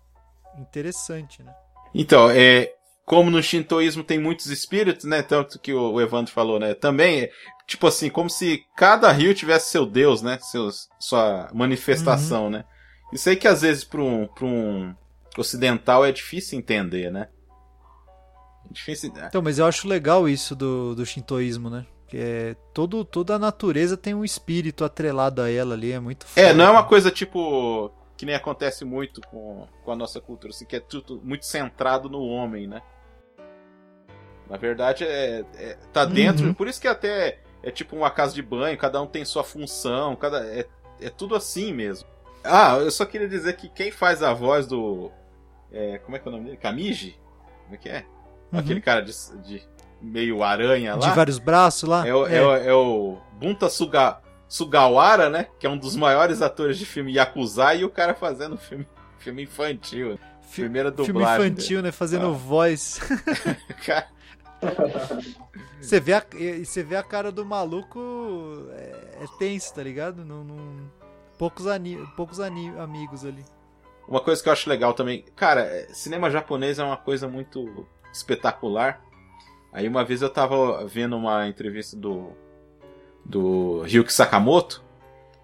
interessante, né? Então, é, como no shintoísmo tem muitos espíritos, né? Tanto que o Evandro falou, né? Também, tipo assim, como se cada rio tivesse seu deus, né? Seus, sua manifestação, uhum. né? Isso aí que às vezes para um, pra um ocidental é difícil entender, né? Difícil. Né? Então, mas eu acho legal isso do, do shintoísmo, né? Que é, todo, toda a natureza tem um espírito atrelado a ela ali, é muito foda. É, não é uma coisa tipo. que nem acontece muito com, com a nossa cultura, assim, que é tudo muito centrado no homem, né? Na verdade, é, é tá dentro. Uhum. Por isso que até é tipo uma casa de banho, cada um tem sua função, cada é, é tudo assim mesmo. Ah, eu só queria dizer que quem faz a voz do. É, como é que é o nome dele? Kamiji? Como é que é? Uhum. Aquele cara de, de, meio aranha lá. De vários braços lá. É o, é. é o, é o Bunta Suga, Sugawara, né? Que é um dos maiores atores de filme Yakuza e o cara fazendo filme filme infantil. Fi- Primeira Filme dublagem. infantil, né? Fazendo Ah. voz. Cara, Você vê, a, você vê a cara do maluco, é, é tenso, tá ligado? Não, não- poucos ani, poucos ani- amigos ali. Uma coisa que eu acho legal também, cara, é, cinema japonês é uma coisa muito espetacular. Aí uma vez eu tava vendo uma entrevista do do Ryuki Sakamoto,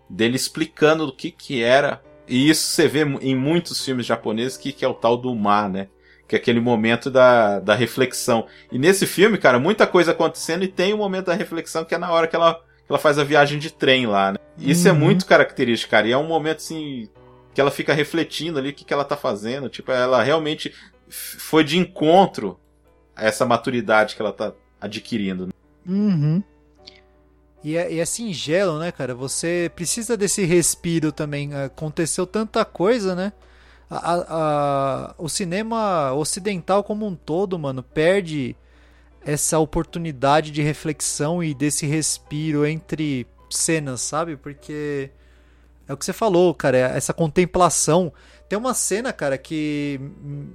dele explicando do que que era, e isso você vê em muitos filmes japoneses que que é o tal do ma, né? Que é aquele momento da, da reflexão. E nesse filme, cara, muita coisa acontecendo e tem o momento da reflexão que é na hora que ela, que ela faz a viagem de trem lá, né? Isso é Uhum. muito característico, cara. E é um momento assim que ela fica refletindo ali o que, que ela tá fazendo. Tipo, ela realmente foi de encontro a essa maturidade que ela tá adquirindo. Uhum. E é, e é singelo, né, cara? Você precisa desse respiro também. Aconteceu tanta coisa, né? A- a- a- o cinema ocidental como um todo, mano, perde essa oportunidade de reflexão e desse respiro entre cenas, sabe? Porque é o que você falou, cara, é essa contemplação. Tem uma cena, cara, que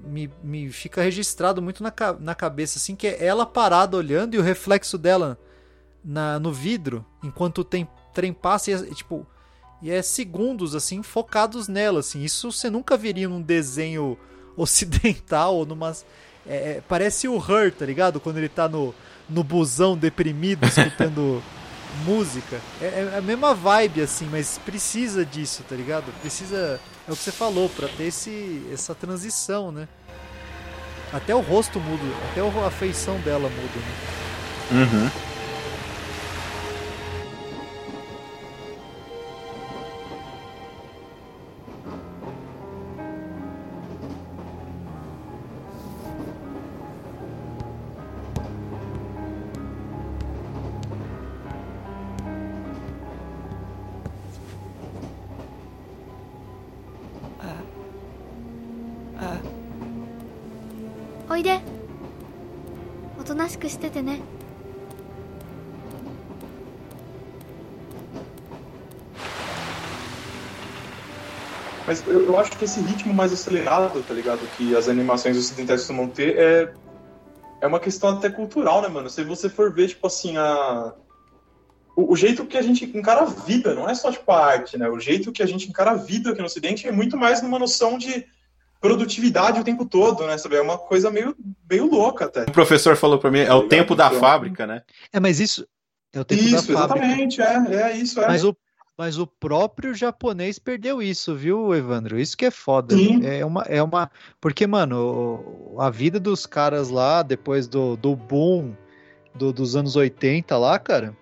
me, me fica registrado muito na, na cabeça, assim, que é ela parada olhando e o reflexo dela na, no vidro, enquanto o trem passa e, é, tipo, e é segundos, assim, focados nela, assim. Isso você nunca veria num desenho ocidental ou numa... é, é, parece o Her, tá ligado? Quando ele tá no, no busão deprimido, escutando música. É, é a mesma vibe, assim, mas precisa disso, tá ligado? Precisa... É o que você falou, pra ter esse, essa transição, né? Até o rosto muda, até a feição dela muda, né? Uhum.「いでおとなしくしててね Mas eu, eu acho que esse ritmo mais acelerado, tá ligado? Que as animações ocidentais costumam ter é, é uma questão até cultural, né, mano? Se você for ver, tipo assim, a. O, o jeito que a gente encara a vida, não é só tipo a arte, né? O jeito que a gente encara a vida aqui no Ocidente é muito mais numa noção de produtividade o tempo todo, né? Sabe? É uma coisa meio, meio louca até. O professor falou pra mim, é o tempo da fábrica, né? É, mas isso é o tempo Isso, da fábrica. exatamente, é, é isso, é. Mas o, mas o próprio japonês perdeu isso, viu, Evandro? Isso que é foda. Sim. É uma, é uma. Porque, mano, a vida dos caras lá, depois do, do boom do- dos anos 80 lá, cara,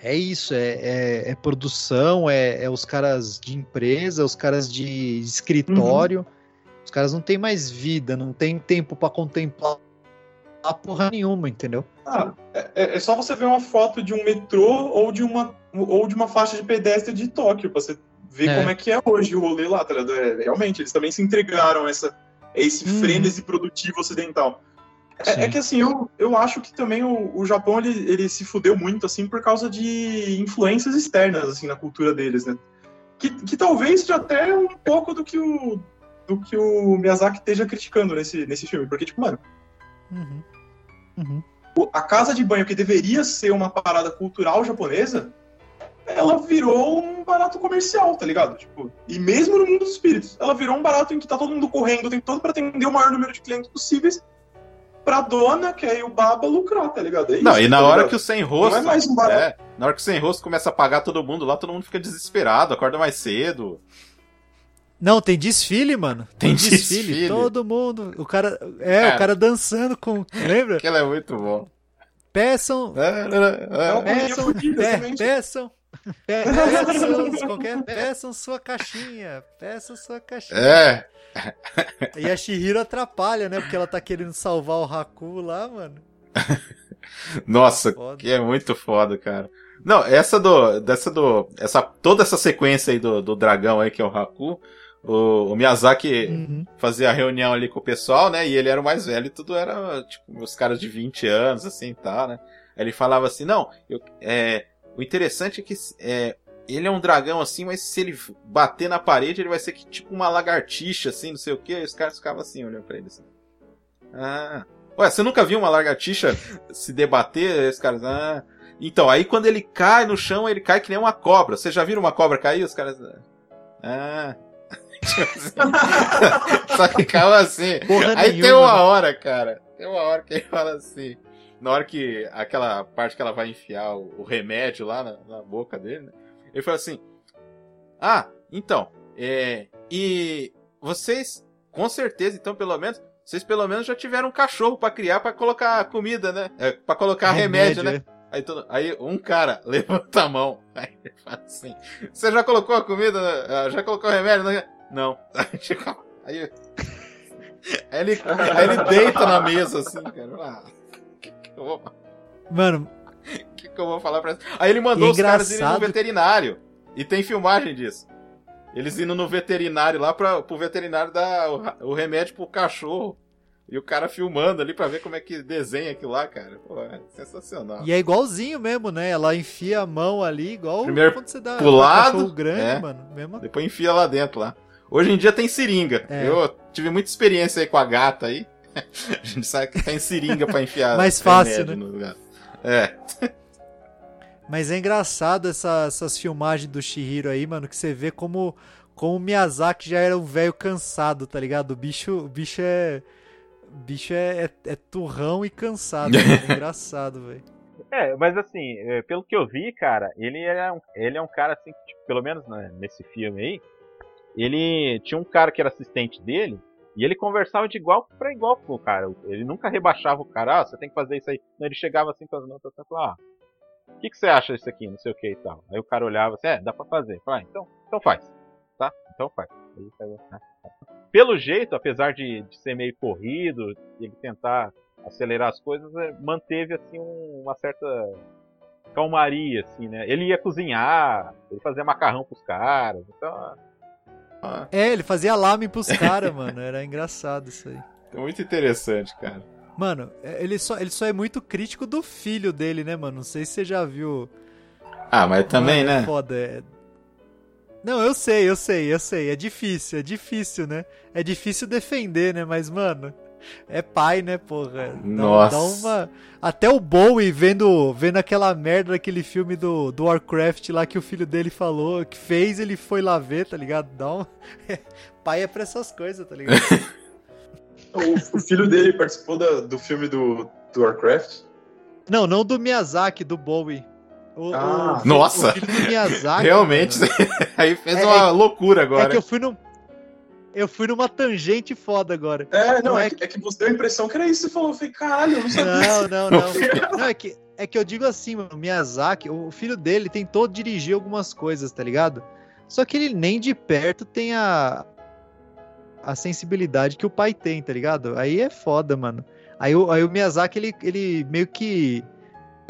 é isso. É, é, é produção, é, é os caras de empresa, os caras de escritório. Os caras não têm mais vida, não tem tempo pra contemplar a porra nenhuma, entendeu? Ah, é, é só você ver uma foto de um metrô ou de uma, ou de uma faixa de pedestre de Tóquio, pra você ver É. como é que é hoje o rolê lá, tá ligado? É, realmente, eles também se entregaram a essa, a esse Uhum. frenesi produtivo ocidental. É, é que assim, eu, eu acho que também o, o Japão ele, ele se fudeu muito assim por causa de influências externas assim na cultura deles, né? Que, que talvez até um pouco do que o do que o Miyazaki esteja criticando nesse, nesse filme, porque tipo, mano, Uhum. Uhum. a casa de banho que deveria ser uma parada cultural japonesa, ela virou um barato comercial, tá ligado? Tipo, e mesmo no mundo dos espíritos, ela virou um barato em que tá todo mundo correndo o tempo todo pra atender o maior número de clientes possíveis pra dona, que é o baba, lucrar, tá ligado? É Não, isso, e na tá hora ligado? que o sem rosto. Não é mais um barato. é, na hora que o sem rosto começa a pagar todo mundo lá, todo mundo fica desesperado, acorda mais cedo. Não, tem desfile, mano. Tem desfile. Todo mundo. O cara. É, Cara. o cara dançando com. Lembra? Aquilo é muito bom. Peçam. É, É uma coisa Peçam. exatamente. peçam. pe- Peçam, qualquer, peçam sua caixinha. Peçam sua caixinha. É, E a Shihiro atrapalha, né? Porque ela tá querendo salvar o Haku lá, mano. nossa, Foda. que é muito foda, cara. Não, essa do. Dessa do. Essa, toda essa sequência aí do, do dragão aí, que é o Haku. O, o Miyazaki Uhum. fazia a reunião ali com o pessoal, né? E ele era o mais velho e tudo era, tipo, os caras de 20 anos, assim, tá, né? Aí ele falava assim, não, eu, é, o interessante é que é, ele é um dragão assim, mas se ele bater na parede, ele vai ser que, tipo uma lagartixa, assim, não sei o que. Aí os caras ficavam assim, olhando pra ele assim. Ah. Ué, você nunca viu uma lagartixa se debater? Os caras. Ah. Então, aí quando ele cai no chão, ele cai que nem uma cobra. Você já viram uma cobra cair? Os caras. Ah. Só que caiu assim. Porra Aí nenhuma, tem uma né? hora, cara. Tem uma hora que ele fala assim. Na hora que. Aquela parte que ela vai enfiar o, o remédio lá na, na boca dele, né? Ele fala assim. Ah, então. É. E vocês, com certeza, então, pelo menos. Vocês pelo menos já tiveram um cachorro pra criar pra colocar comida, né? É, pra colocar remédio, né? Aí, todo- aí um cara levanta a mão. Aí ele fala assim: Você já colocou a comida? ah, Já colocou o remédio? Não. Aí, tipo, aí, aí ele, aí ele deita na mesa assim, cara. Ah, que, que eu vou, Mano, que, que eu vou falar pra Aí ele mandou os caras irem no veterinário. E tem filmagem disso. Eles indo no veterinário lá pra, pro veterinário dar o, o remédio pro cachorro. E o cara filmando ali pra ver como é que desenha aquilo lá, cara. Pô, é sensacional. e é igualzinho mesmo, né? Ela enfia a mão ali, igual Primeiro quando você dá pro lado, cachorro grande, é. mano. Mesmo... Depois enfia lá dentro lá. Hoje em dia tem seringa. É. Eu tive muita experiência aí com a gata aí. A gente sabe que tem seringa pra enfiar Mais fácil, né? no gato. É. Mas é engraçado essa- essas filmagens do Shihiro aí, mano, que você vê como, como o Miyazaki já era um velho cansado, tá ligado? O bicho, o bicho é. O bicho é, é, é turrão e cansado. mano. É engraçado, velho. É, mas assim, é, pelo que eu vi, cara, ele é um, ele é um cara assim, que, tipo, pelo menos né, nesse filme aí, ele tinha um cara que era assistente dele, e ele conversava de igual pra igual com o cara. Ele nunca rebaixava o cara, ah, você tem que fazer isso aí. Ele chegava assim, falando, não, tá, tá, tá, ah, o que, que você acha disso aqui, não sei o que e tal. Aí o cara olhava assim, é, dá pra fazer. Fala, ah, então, então faz, tá? Então faz. Faz, né? Pelo jeito, apesar de, de ser meio corrido, ele tentar acelerar as coisas, é, manteve assim um- uma certa calmaria, assim, né? Ele ia cozinhar, ele fazia macarrão pros caras, então É, ele fazia lame pros caras, mano. Era engraçado isso aí. É muito interessante, cara. Mano, é- ele só, ele só é muito crítico do filho dele, né, mano? Não sei se você já viu. Ah, mas também, Mano, é né? Foda. é- Não, eu sei, eu sei, eu sei. É difícil, é difícil, né? É difícil defender, né? Mas, mano, é pai, né, porra? Dá, Nossa. dá uma. Até o Bowie vendo, vendo aquela merda daquele filme do, do Warcraft lá que o filho dele falou, que fez, ele foi lá ver, tá ligado? Dá um. pai é pra essas coisas, tá ligado? O, o filho dele participou da- do filme do, do Warcraft. Não, não do Miyazaki, do Bowie. O, Ah. o- Nossa. O filho do Miyazaki. Realmente, aí fez É- uma loucura É agora. que eu fui num. Eu fui numa tangente foda agora. É, não, Não é, é que, é que você deu a impressão que era isso. Você falou, eu falei, caralho, eu não sabia. Não, não, não. Não, é que, é que eu digo assim, mano, o Miyazaki, o filho dele tentou dirigir algumas coisas, tá ligado? Só que ele nem de perto tem a, a sensibilidade que o pai tem, tá ligado? Aí é foda, mano. Aí, o- aí o Miyazaki, ele, ele meio que,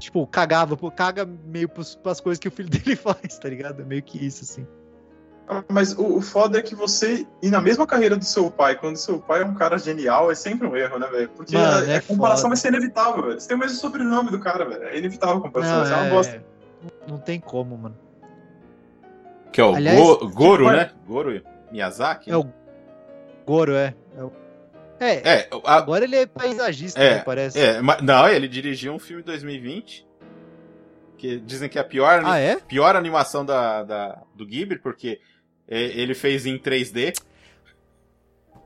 tipo, cagava, caga meio pros, pras coisas que o filho dele faz, tá ligado? Meio que isso, assim. Ah, Mas o, o foda é que você ir na mesma carreira do seu pai, quando seu pai é um cara genial, é sempre um erro, né, velho? Porque Mano, a, é a comparação foda. vai ser inevitável, velho. Você tem o mesmo sobrenome do cara, velho. É inevitável a comparação, Não, você é uma é- bosta. não tem como, mano. Que é o Aliás, Go- Goro, tipo, né? Goro Miyazaki? É o Goro, é. É, o- é, É, a- agora ele é paisagista, É, né, parece. é, mas- não, ele dirigiu um filme em 2020 que dizem que é a pior, Ah, é? pior animação da, da- do Ghibli, porque é, ele fez em 3D.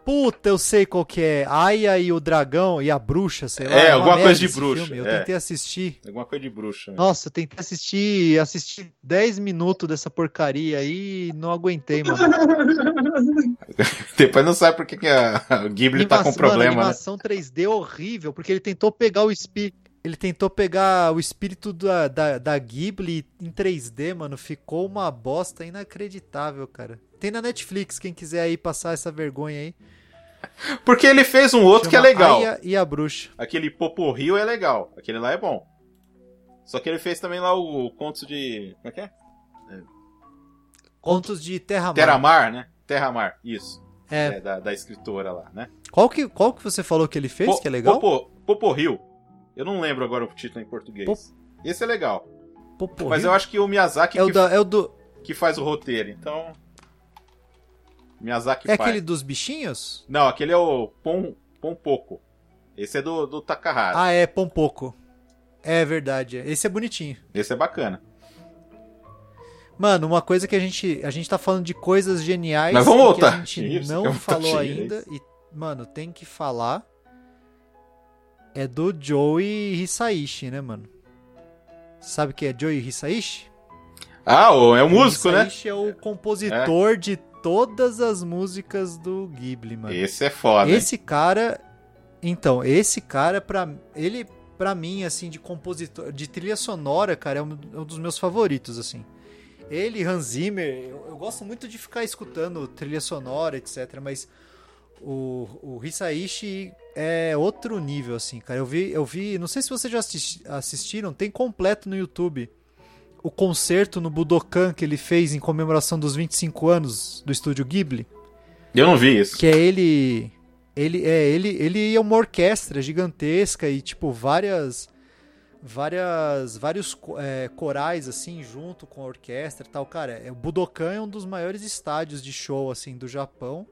Puta, eu sei qual que é. Aya e o dragão e a bruxa, sei lá. É, uma alguma coisa de bruxa, filme. Eu é. tentei assistir. Alguma coisa de bruxa. né? Nossa, eu tentei assistir, assistir 10 minutos dessa porcaria aí e não aguentei, mano. Depois não sabe por que, que a, o Ghibli tá com Animação- problema, mano, né? animação 3D horrível, porque ele tentou pegar o espírito. Ele tentou pegar o espírito da, da, da Ghibli em 3D, mano. Ficou uma bosta inacreditável, cara. Tem na Netflix, quem quiser aí passar essa vergonha aí. Porque ele fez um outro que é Chama legal. Aya e a bruxa. Aquele Popo Rio é legal. Aquele lá é bom. Só que ele fez também lá o Contos de. Como é que é? Contos de Terra-Mar. Terra-Mar, né? Terra-Mar, isso. É. É, da, da escritora lá, né? Qual que, qual que você falou que ele fez, Po- que é legal? Popo, Popo Rio. Eu não lembro agora o título em português. Pop- Esse é legal. Mas eu acho que o Miyazaki. É o, que- da, é, o do, que faz o roteiro. Então. Miyazaki É aquele dos bichinhos? Não, aquele é o Pon, Ponpoco. Esse é do, do Takahara. Ah, é, Pompoco. É verdade. Esse é bonitinho. Esse é bacana. Mano, uma coisa que a gente. A gente tá falando de coisas geniais Mas vamos voltar. que a gente Isso, não falou ainda. E, mano, tem que falar. É do Joey Hisaishi, né, mano? Sabe quem é Joey Hisaishi? Ah, o- é o músico, né? Hisaishi é o compositor de todas as músicas do Ghibli, mano. Esse é foda. hein? Esse cara. Então, esse cara, pra, ele, pra mim, assim, de compositor, de trilha sonora, cara, é um, é um dos meus favoritos, assim. Ele, Hans Zimmer, eu, eu gosto muito de ficar escutando trilha sonora, etc, mas o, o Hisaishi é outro nível, assim, cara. Eu vi, eu vi, não sei se vocês já assisti- assistiram, tem completo no YouTube o concerto no Budokan que ele fez em comemoração dos 25 anos do estúdio Ghibli. Eu não vi isso. Que é ele. Ele é ele, ele é uma orquestra gigantesca e tipo várias várias vários é, corais assim junto com a orquestra e tal, cara. É, o Budokan é um dos maiores estádios de show assim do Japão.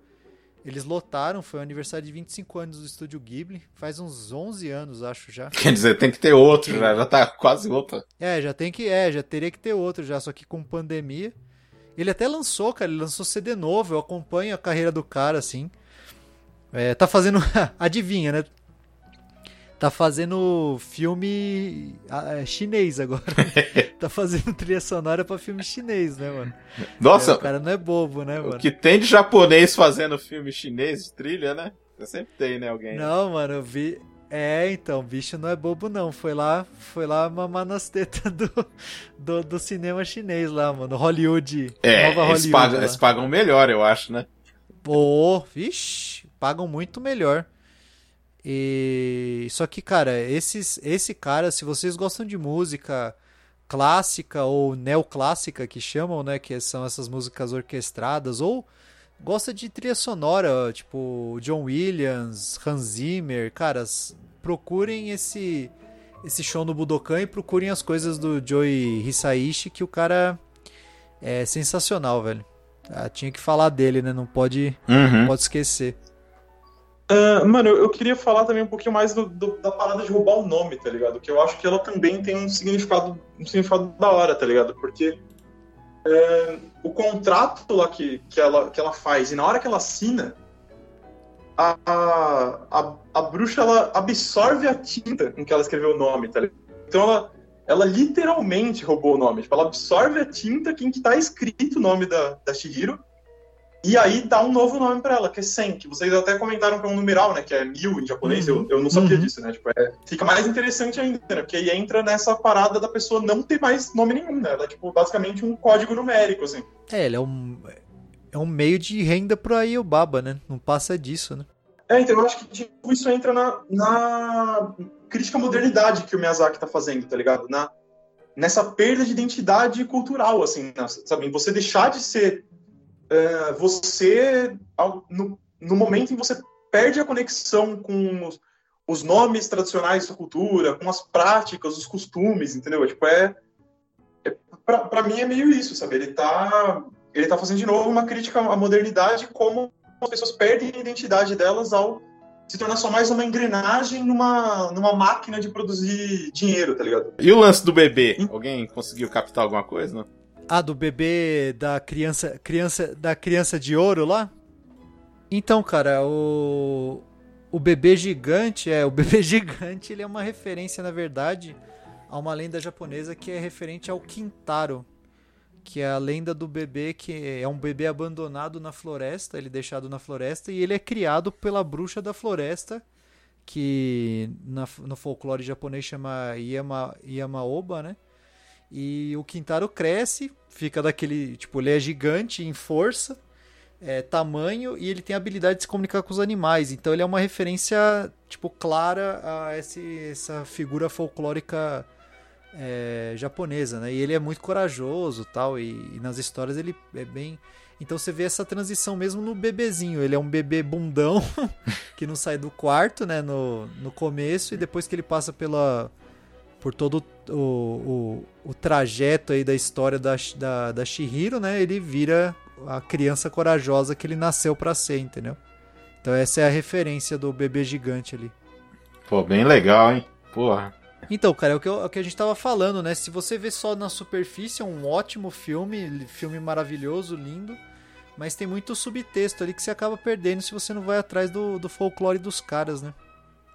Eles lotaram, foi o aniversário de 25 anos do estúdio Ghibli, faz uns 11 anos, acho já. Quer dizer, tem que ter outro, já, já tá quase outro. É, já tem que, é, já teria que ter outro já, só que com pandemia. Ele até lançou, cara, ele lançou CD novo, eu acompanho a carreira do cara, assim. É, tá fazendo, adivinha, né? Tá fazendo filme ah, é, chinês agora. tá fazendo trilha sonora pra filme chinês, né, mano? É, Nossa, o cara não é bobo, né, o mano? que tem de japonês fazendo filme chinês de trilha, né? Sempre tem, né, alguém. Não, mano, eu vi. É, então, o bicho não é bobo, não. Foi lá, foi lá mamar nas tetas do, do, do cinema chinês lá, mano. Hollywood. É, nova eles Hollywood. pagam, eles pagam melhor, eu acho, né? Pô, vixe, pagam muito melhor. E só que, cara, esses esse cara, se vocês gostam de música clássica ou neoclássica que chamam, né, que são essas músicas orquestradas ou gosta de trilha sonora, tipo John Williams, Hans Zimmer, caras, procurem esse esse show no Budokan e procurem as coisas do Joey Hisaishi que o cara é sensacional, velho. Ah, tinha que falar dele, né? Não pode, Uhum. não pode esquecer. Ah, mano, eu, eu queria falar também um pouquinho mais do- do- da parada de roubar o nome, tá ligado? Que eu acho que ela também tem um significado, um significado da hora, tá ligado? Porque é, o contrato lá que, que, ela, que ela faz, e na hora que ela assina, a, a, a, bruxa ela absorve a tinta com que ela escreveu o nome, tá ligado? Então ela, ela literalmente roubou o nome. Tipo, ela absorve a tinta em que tá escrito o nome da, da Shihiro e aí dá um novo nome pra ela, que é Sen, que vocês até comentaram que é um numeral, né? Que é mil em japonês, eu, eu não sabia Uhum. disso, né? Tipo, é- fica mais interessante ainda, né? Porque aí entra nessa parada da pessoa não ter mais nome nenhum, né? Ela é, tipo, basicamente um código numérico, assim. É, ele é um, é um meio de renda pro Ayubaba, né? Não passa disso, né? É, então eu acho que tipo, isso entra na, na crítica à modernidade que o Miyazaki tá fazendo, tá ligado? Na, nessa perda de identidade cultural, assim, né? sabe? Você deixar de ser é, você ao- no, no momento em que você perde a conexão com os, os nomes tradicionais da cultura, com as práticas, os costumes, entendeu? É, tipo, é, é pra mim é meio isso, sabe? Ele tá, ele tá fazendo de novo uma crítica à modernidade como as pessoas perdem a identidade delas ao se tornar só mais uma engrenagem numa, numa máquina de produzir dinheiro, tá ligado? E o lance do bebê? Alguém conseguiu captar alguma coisa? Não? Ah, do bebê da criança, criança da criança de ouro lá? Então, cara, o o bebê gigante, é, o bebê gigante, ele é uma referência, na verdade, a uma lenda japonesa que é referente ao Kintaro, que é a lenda do bebê que é um bebê abandonado na floresta, ele é deixado na floresta e ele é criado pela bruxa da floresta, que na- no folclore japonês chama Yama, Yamaoba, né? E o Quintaro cresce, fica daquele. Tipo, ele é gigante em força, é, tamanho, e ele tem a habilidade de se comunicar com os animais. Então ele é uma referência, tipo, clara a esse, essa figura folclórica é, japonesa, né? E ele é muito corajoso tal, e, e nas histórias ele é bem. Então você vê essa transição mesmo no bebezinho. Ele é um bebê bundão que não sai do quarto, né? No, no começo, e depois que ele passa pela por todo o, o, o trajeto aí da história da, da, da Shihiro, né? Ele vira a criança corajosa que ele nasceu para ser, entendeu? Então essa é a referência do bebê gigante ali. Pô, bem legal, hein? Porra. Então, cara, é o que, eu, é o que a gente tava falando, né? Se você vê só na superfície, é um ótimo filme, filme maravilhoso, lindo, mas tem muito subtexto ali que você acaba perdendo se você não vai atrás do, do folclore dos caras, né?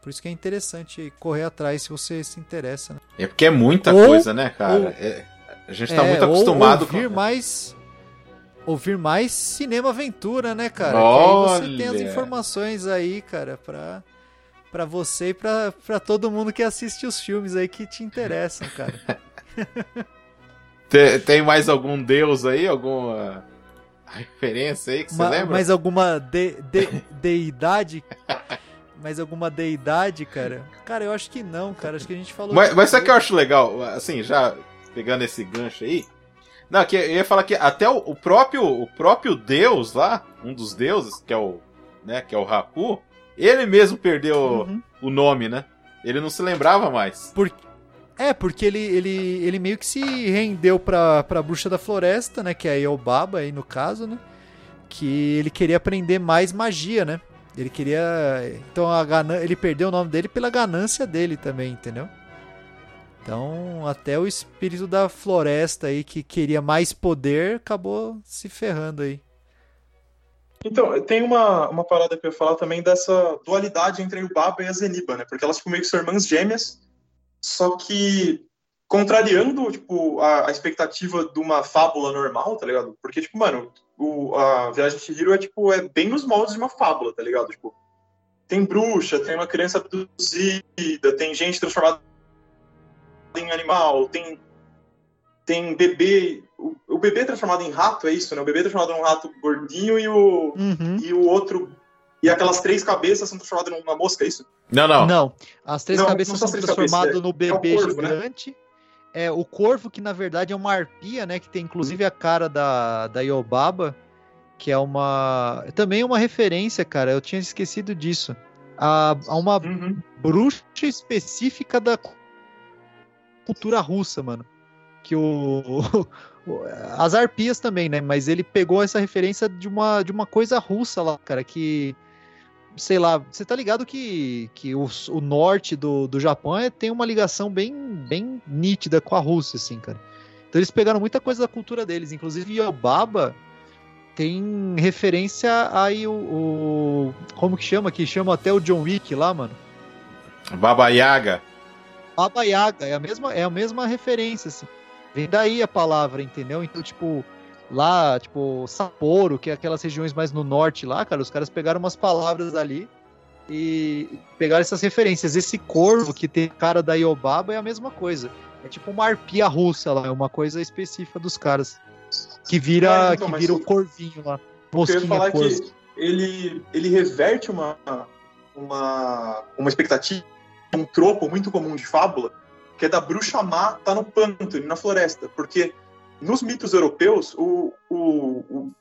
Por isso que é interessante correr atrás se você se interessa. Né? É porque é muita ou, coisa, né, cara? Ou, é, a gente tá é, muito acostumado ouvir com. mais Ouvir mais cinema aventura, né, cara? Olha. Que aí você tem as informações aí, cara, pra, pra você e pra, pra todo mundo que assiste os filmes aí que te interessam, cara. tem, tem mais algum deus aí? Alguma referência aí que você Ma, lembra? Mais alguma de, de, deidade? mais alguma deidade, cara? Cara, eu acho que não, cara. Acho que a gente falou. Mas, mas sabe o que eu acho legal? Assim, já pegando esse gancho aí. Não, que eu ia falar que até o, o, próprio o próprio deus lá, um dos deuses, que é o, né, que é o Haku, ele mesmo perdeu uhum. o nome, né? Ele não se lembrava mais. Por... É, porque ele, ele, ele meio que se rendeu pra, pra bruxa da floresta, né? Que é a Yobaba aí no caso, né? Que ele queria aprender mais magia, né? Ele queria. Então a ganan... ele perdeu o nome dele pela ganância dele também, entendeu? Então, até o espírito da floresta aí que queria mais poder acabou se ferrando aí. Então, tem uma, uma parada que eu falar também dessa dualidade entre o Baba e a Zeniba, né? Porque elas tipo, meio que são irmãs gêmeas, só que contrariando, tipo, a, a, expectativa de uma fábula normal, tá ligado? Porque, tipo, mano, o, a Viagem de Chihiro é, tipo, é bem nos moldes de uma fábula, tá ligado? Tipo, tem bruxa, tem uma criança abduzida, tem gente transformada em animal, tem tem bebê. O, o, bebê é transformado em rato, é isso, né? O bebê é transformado em um rato gordinho e o, uhum. e o outro. E aquelas três cabeças são transformadas numa mosca, é isso? Não, não. Não. As três não, cabeças não são transformadas no bebê é corvo, né? gigante. Né? É o corvo, que na verdade é uma arpia, né? Que tem inclusive a cara da, da Yobaba, que é uma. Também uma referência, cara. Eu tinha esquecido disso. A, a uma uhum. bruxa específica da cultura russa, mano. Que o, as arpias também, né? Mas ele pegou essa referência de uma, de uma coisa russa lá, cara, que sei lá, você tá ligado que, que o, o norte do, do Japão é, tem uma ligação bem, bem nítida com a Rússia, assim, cara. Então eles pegaram muita coisa da cultura deles, inclusive Yobaba tem referência aí o, o, como que chama? Que chama até o John Wick lá, mano. Baba Yaga. Baba Yaga, é a mesma, é a mesma referência, assim. Vem daí a palavra, entendeu? Então, tipo, lá, tipo, Sapporo, que é aquelas regiões mais no norte lá, cara, os caras pegaram umas palavras ali e pegaram essas referências. Esse corvo que tem cara da Yobaba é a mesma coisa. É tipo uma arpia russa lá, é uma coisa específica dos caras. Que vira, é, então, que vira o corvinho lá. Mosquinha eu falar corvo. que ele, ele reverte uma, uma, uma expectativa um tropo muito comum de fábula, que é da bruxa má tá no pântano, na floresta, porque nos mitos europeus, o, o,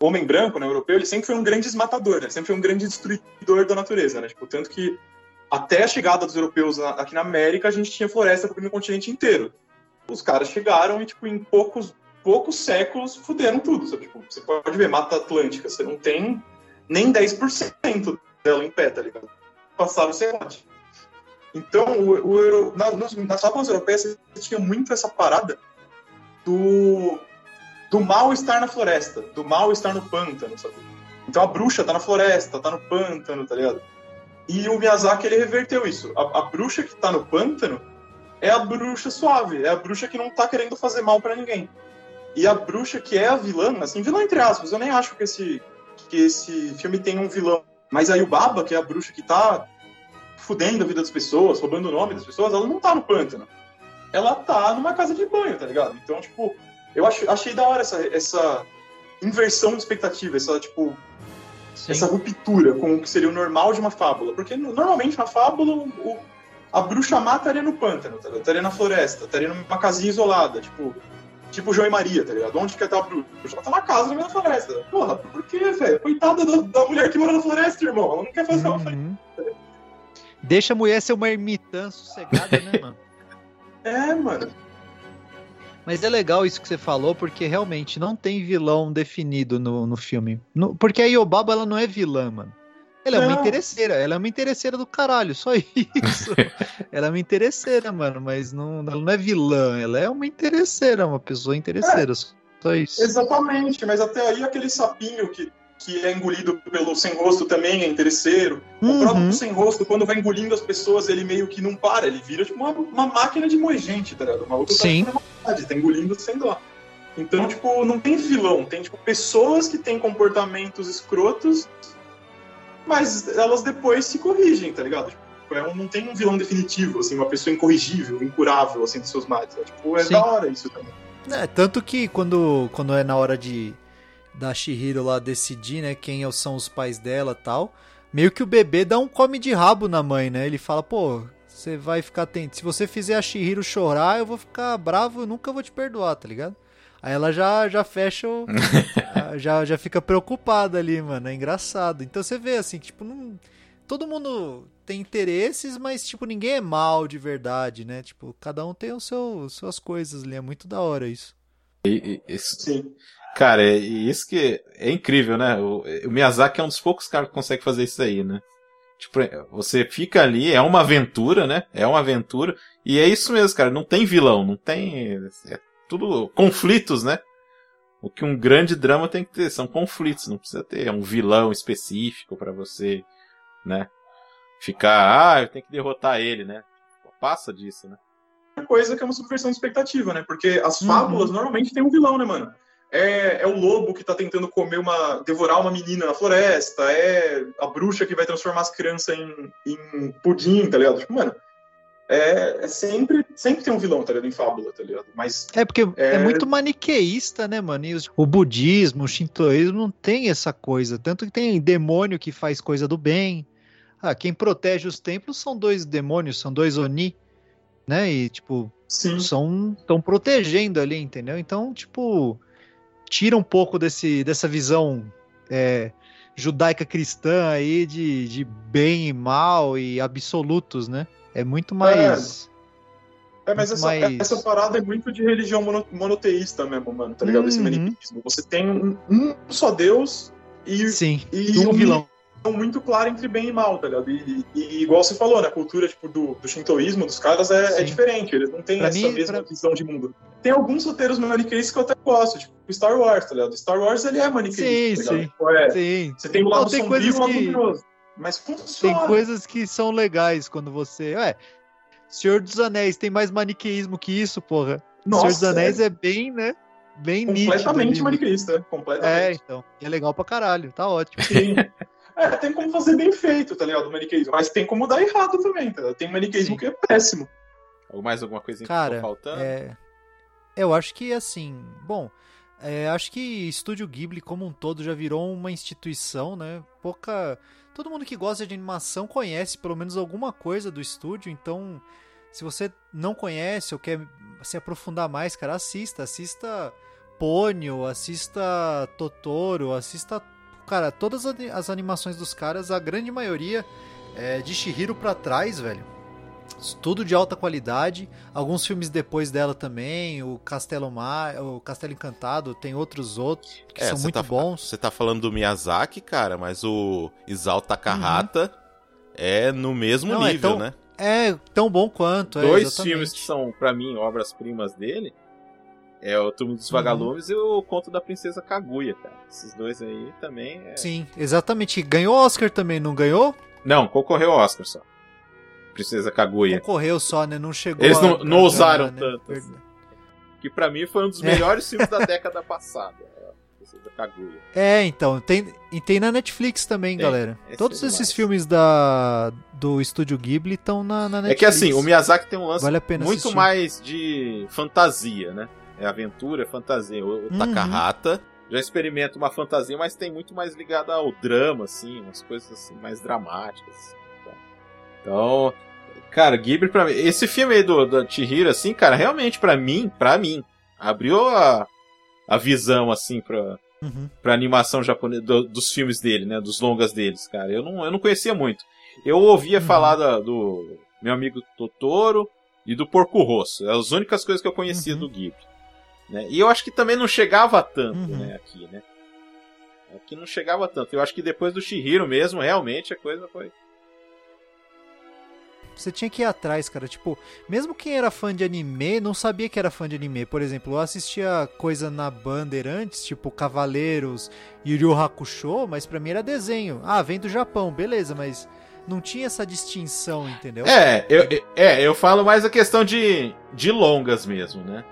o homem branco, né, europeu, ele sempre foi um grande desmatador, né? sempre foi um grande destruidor da natureza, né? Tipo, tanto que até a chegada dos europeus aqui na América, a gente tinha floresta cobrindo o continente inteiro. Os caras chegaram e, tipo, em poucos, poucos séculos, fuderam tudo, sabe? Tipo, você pode ver Mata Atlântica, você não tem nem 10% dela em pé, tá ligado? Passaram o serrate. Então, o, o, na, nos, nas fábulas europeias, você tinha muito essa parada do, do mal estar na floresta, do mal estar no pântano, sabe? Então a bruxa tá na floresta, tá no pântano, tá ligado? E o Miyazaki, ele reverteu isso. A, a bruxa que tá no pântano é a bruxa suave, é a bruxa que não tá querendo fazer mal para ninguém. E a bruxa que é a vilã, assim, vilã entre aspas, eu nem acho que esse, que esse filme tem um vilão. Mas aí o Baba, que é a bruxa que tá fudendo a vida das pessoas, roubando o nome das pessoas, ela não tá no pântano. Ela tá numa casa de banho, tá ligado? Então, tipo, eu acho, achei da hora essa, essa inversão de expectativa, essa, tipo, Sim. essa ruptura com o que seria o normal de uma fábula. Porque normalmente na fábula o, a bruxa má estaria no pântano, tá estaria na floresta, estaria numa casinha isolada, tipo, tipo João e Maria, tá ligado? Onde que tá a bruxa? Ela tá na casa no meio da floresta. Porra, por quê, velho? Coitada da, da, mulher que mora na floresta, irmão. Ela não quer fazer uhum. uma Deixa a mulher ser uma ermitã sossegada, né, mano? É, mano. Mas é legal isso que você falou, porque realmente não tem vilão definido no, no filme. No- porque a Yobaba, ela não é vilã, mano. Ela é uma Não. interesseira, ela é uma interesseira do caralho, só isso. ela é uma interesseira, mano, mas não, ela não é vilã, ela é uma interesseira, uma pessoa interesseira, só isso. Exatamente, mas até aí aquele sapinho que, que é engolido pelo sem rosto também é interesseiro. O Uhum. próprio sem rosto, quando vai engolindo as pessoas, ele meio que não para, ele vira tipo uma, uma máquina de moer gente, tá ligado? O maluco Sim. tá maldade, tá engolindo sem dó. Então, tipo, não tem vilão, tem tipo pessoas que têm comportamentos escrotos, mas elas depois se corrigem, tá ligado? Tipo, é um- não tem um vilão definitivo, assim, uma pessoa incorrigível, incurável, assim, dos seus males. É, tipo, é Sim. da hora isso também. É, tanto que quando, quando é na hora de da Shihiro lá decidir, né, quem são os pais dela e tal, meio que o bebê dá um come de rabo na mãe, né? Ele fala, pô, você vai ficar atento. Se você fizer a Shihiro chorar, eu vou ficar bravo e nunca vou te perdoar, tá ligado? Aí ela já, já fecha o. já, já fica preocupada ali, mano. É engraçado. Então você vê assim, que, tipo, não. Todo mundo tem interesses, mas, tipo, ninguém é mal de verdade, né? Tipo, cada um tem o seu, suas coisas ali. É muito da hora isso. E- e- isso- Sim. Cara, é e isso que é incrível, né? O, o Miyazaki é um dos poucos caras que consegue fazer isso aí, né? Tipo, é, você fica ali, é uma aventura, né? É uma aventura. E é isso mesmo, cara. Não tem vilão, não tem. É tudo conflitos, né? O que um grande drama tem que ter são conflitos. Não precisa ter um vilão específico pra você, né? Ficar, ah, eu tenho que derrotar ele, né? Passa disso, né? coisa que é uma subversão de expectativa, né? Porque as Uhum. fábulas normalmente tem um vilão, né, mano? É, é o lobo que tá tentando comer uma. devorar uma menina na floresta, é a bruxa que vai transformar as crianças em, em pudim, tá ligado? Tipo, mano, é, é sempre, sempre tem um vilão, tá ligado? Em fábula, tá ligado? Mas É porque é, É. muito maniqueísta, né, mano? E os- o budismo, o shintoísmo não tem essa coisa. Tanto que tem demônio que faz coisa do bem. Ah, quem protege os templos são dois demônios, são dois oni, né? E, tipo, sim. são estão protegendo ali, entendeu? Então, tipo, tira um pouco desse, dessa visão é, judaica cristã aí de, de bem e mal e absolutos, né? É muito mais. É, mas Muito essa, mais- essa parada é muito de religião mono- monoteísta mesmo, mano, tá ligado? Esse Uhum. maniqueísmo. Você tem um, um só Deus e, Sim, e um vilão. Muito clara entre bem e mal, tá ligado? E, e- igual você falou, né? A cultura tipo, do, do shintoísmo dos caras é, é diferente, eles não têm Pra essa mim, mesma pra- visão de mundo. Tem alguns roteiros maniqueístas que eu até gosto, tipo Star Wars, tá ligado? Star Wars ele é maniqueísta, Sim, tá sim. Tipo, é, Sim. Você tem o Não, lado tem sombrio e o lado que- luminoso. Mas Tem funciona. coisas que são legais quando você. Ué, Senhor dos Anéis tem mais maniqueísmo que isso, porra. Nossa, Senhor dos Anéis é, bem, né? Bem completamente ali. maniqueísta, É, completamente. então. E é legal pra caralho, tá ótimo. Sim. É, tem como fazer bem feito, tá ligado? O maniqueísmo. Mas tem como dar errado também, tá? ligado? Tem maniqueísmo Sim. que é péssimo. Ou mais alguma coisa que Cara, ficou faltando? É, eu acho que assim, bom, é, acho que Estúdio Ghibli como um todo já virou uma instituição, né? Pouca, todo mundo que gosta de animação conhece pelo menos alguma coisa do estúdio, então se você não conhece ou quer se aprofundar mais, cara, assista, assista Ponyo, assista Totoro, assista, cara, todas as ani- as animações dos caras, a grande maioria é de Shihiro pra trás, velho. Tudo de alta qualidade. Alguns filmes depois dela também. O Castelo Mar, o Castelo Encantado, tem outros outros que É, são muito tá, bons. Você tá falando do Miyazaki, cara, mas o Isao Takahata é no mesmo Não, é nível, tão- né? É tão bom quanto. é, Dois exatamente. filmes que são, pra mim, obras-primas dele. É o Túmulo Uhum. dos Vagalumes e o Conto da Princesa Kaguya, cara. Esses dois aí também é... Sim, exatamente. Ganhou Oscar também, não ganhou? Não, concorreu ao Oscar só. Princesa Kaguya. Concorreu só, né? Não chegou. Eles não- a não ousaram ganhar, né? tanto, assim. Que pra mim foi um dos É. melhores filmes da década passada. Princesa Kaguya. É, então, tem, e tem na Netflix também, Tem, galera. esse Todos é esses filmes da, do estúdio Ghibli estão na, na Netflix. É que assim, o Miyazaki tem um lance Vale muito assistir. mais de fantasia, né? É aventura, é fantasia. O, o Uhum. Takahata já experimenta uma fantasia, mas tem muito mais ligado ao drama, assim, umas coisas assim, mais dramáticas. assim, então. Então, cara, Ghibli pra mim. Esse filme aí do, do Chihiro, assim, cara, realmente, pra mim, pra mim, abriu a, a visão, assim, pra, Uhum. pra animação japonesa, do- dos filmes dele, né? Dos longas deles, cara. Eu não, eu não conhecia muito. Eu ouvia Uhum. falar da- do meu amigo Totoro, e do Porco Rosso. As únicas coisas que eu conhecia Uhum. do Ghibli. Né? E eu acho que também não chegava tanto, Uhum. né, aqui, né? Aqui não chegava tanto. Eu acho que depois do Shihiro mesmo, realmente, a coisa foi... Você tinha que ir atrás, cara. Tipo, mesmo quem era fã de anime não sabia que era fã de anime. Por exemplo, eu assistia coisa na Bandeirantes, tipo Cavaleiros, Yu Hakusho, mas pra mim era desenho. Ah, vem do Japão, beleza, mas não tinha essa distinção, entendeu? É, eu, eu- é, eu falo mais a questão de, de longas mesmo, né?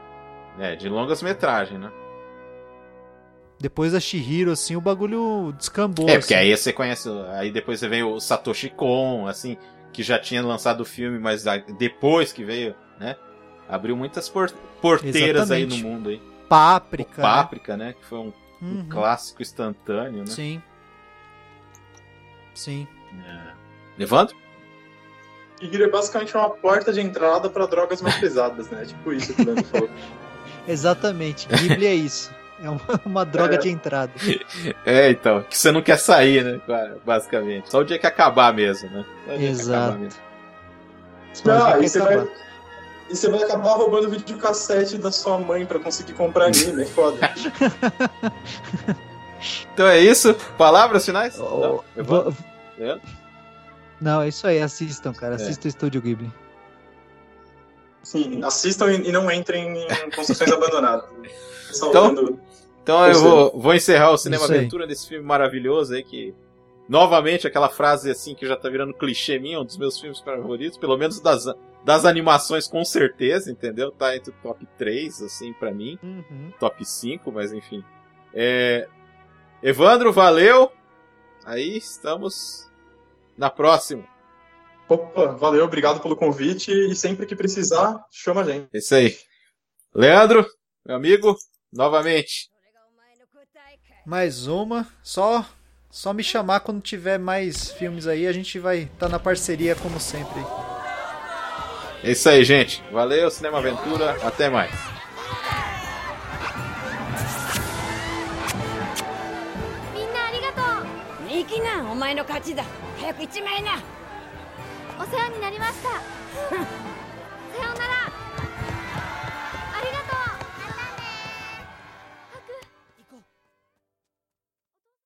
É, de longas metragens, né? Depois da Shihiro, assim, o bagulho descambou. É, porque assim. aí você conhece. Aí depois você veio o Satoshi Kon, assim, que já tinha lançado o filme, mas depois que veio, né? Abriu muitas por- porteiras aí no Exatamente. mundo aí. Páprica. O Páprica, né? Que foi um, né? um Uhum. clássico instantâneo, né? Sim. Sim. É. Evandro? Shihiro é basicamente uma porta de entrada pra drogas mais pesadas, né? Tipo isso que o Leandro falou. Exatamente. Ghibli é isso. É uma, uma droga É. de entrada. É, então. Que você não quer sair, né? cara, Basicamente. Só o dia que acabar mesmo, né? O Exato. mesmo. Ah, e você acabar. vai. E você vai acabar roubando videocassete da sua mãe pra conseguir comprar anime, é foda. Então é isso. Palavras finais? Oh, Não? Evandro? vo- Leandro? Não, é isso aí. Assistam, cara. É. Assistam o Estúdio Ghibli. Sim, assistam e não entrem em construções abandonadas. Só Então- Então eu vou, vou encerrar o Cinema Isso aí. Aventura desse filme maravilhoso aí que. Novamente, aquela frase assim que já tá virando clichê minha, um dos meus filmes favoritos, pelo menos das, das animações com certeza, entendeu? Tá entre o top 3, assim, pra mim. Uhum. Top 5, mas enfim. É... Evandro, valeu! Aí estamos na próxima. Opa, valeu, obrigado pelo convite e sempre que precisar, chama a gente. É isso aí. Leandro, meu amigo, novamente. Mais uma. Só, só me chamar quando tiver mais filmes aí. A gente vai estar na parceria como sempre. É isso aí, gente. Valeu, Cinema Aventura. Até mais. みんなありがとうミキナお前の勝ちだ早く行っちまいな お世話になりました。さようなら。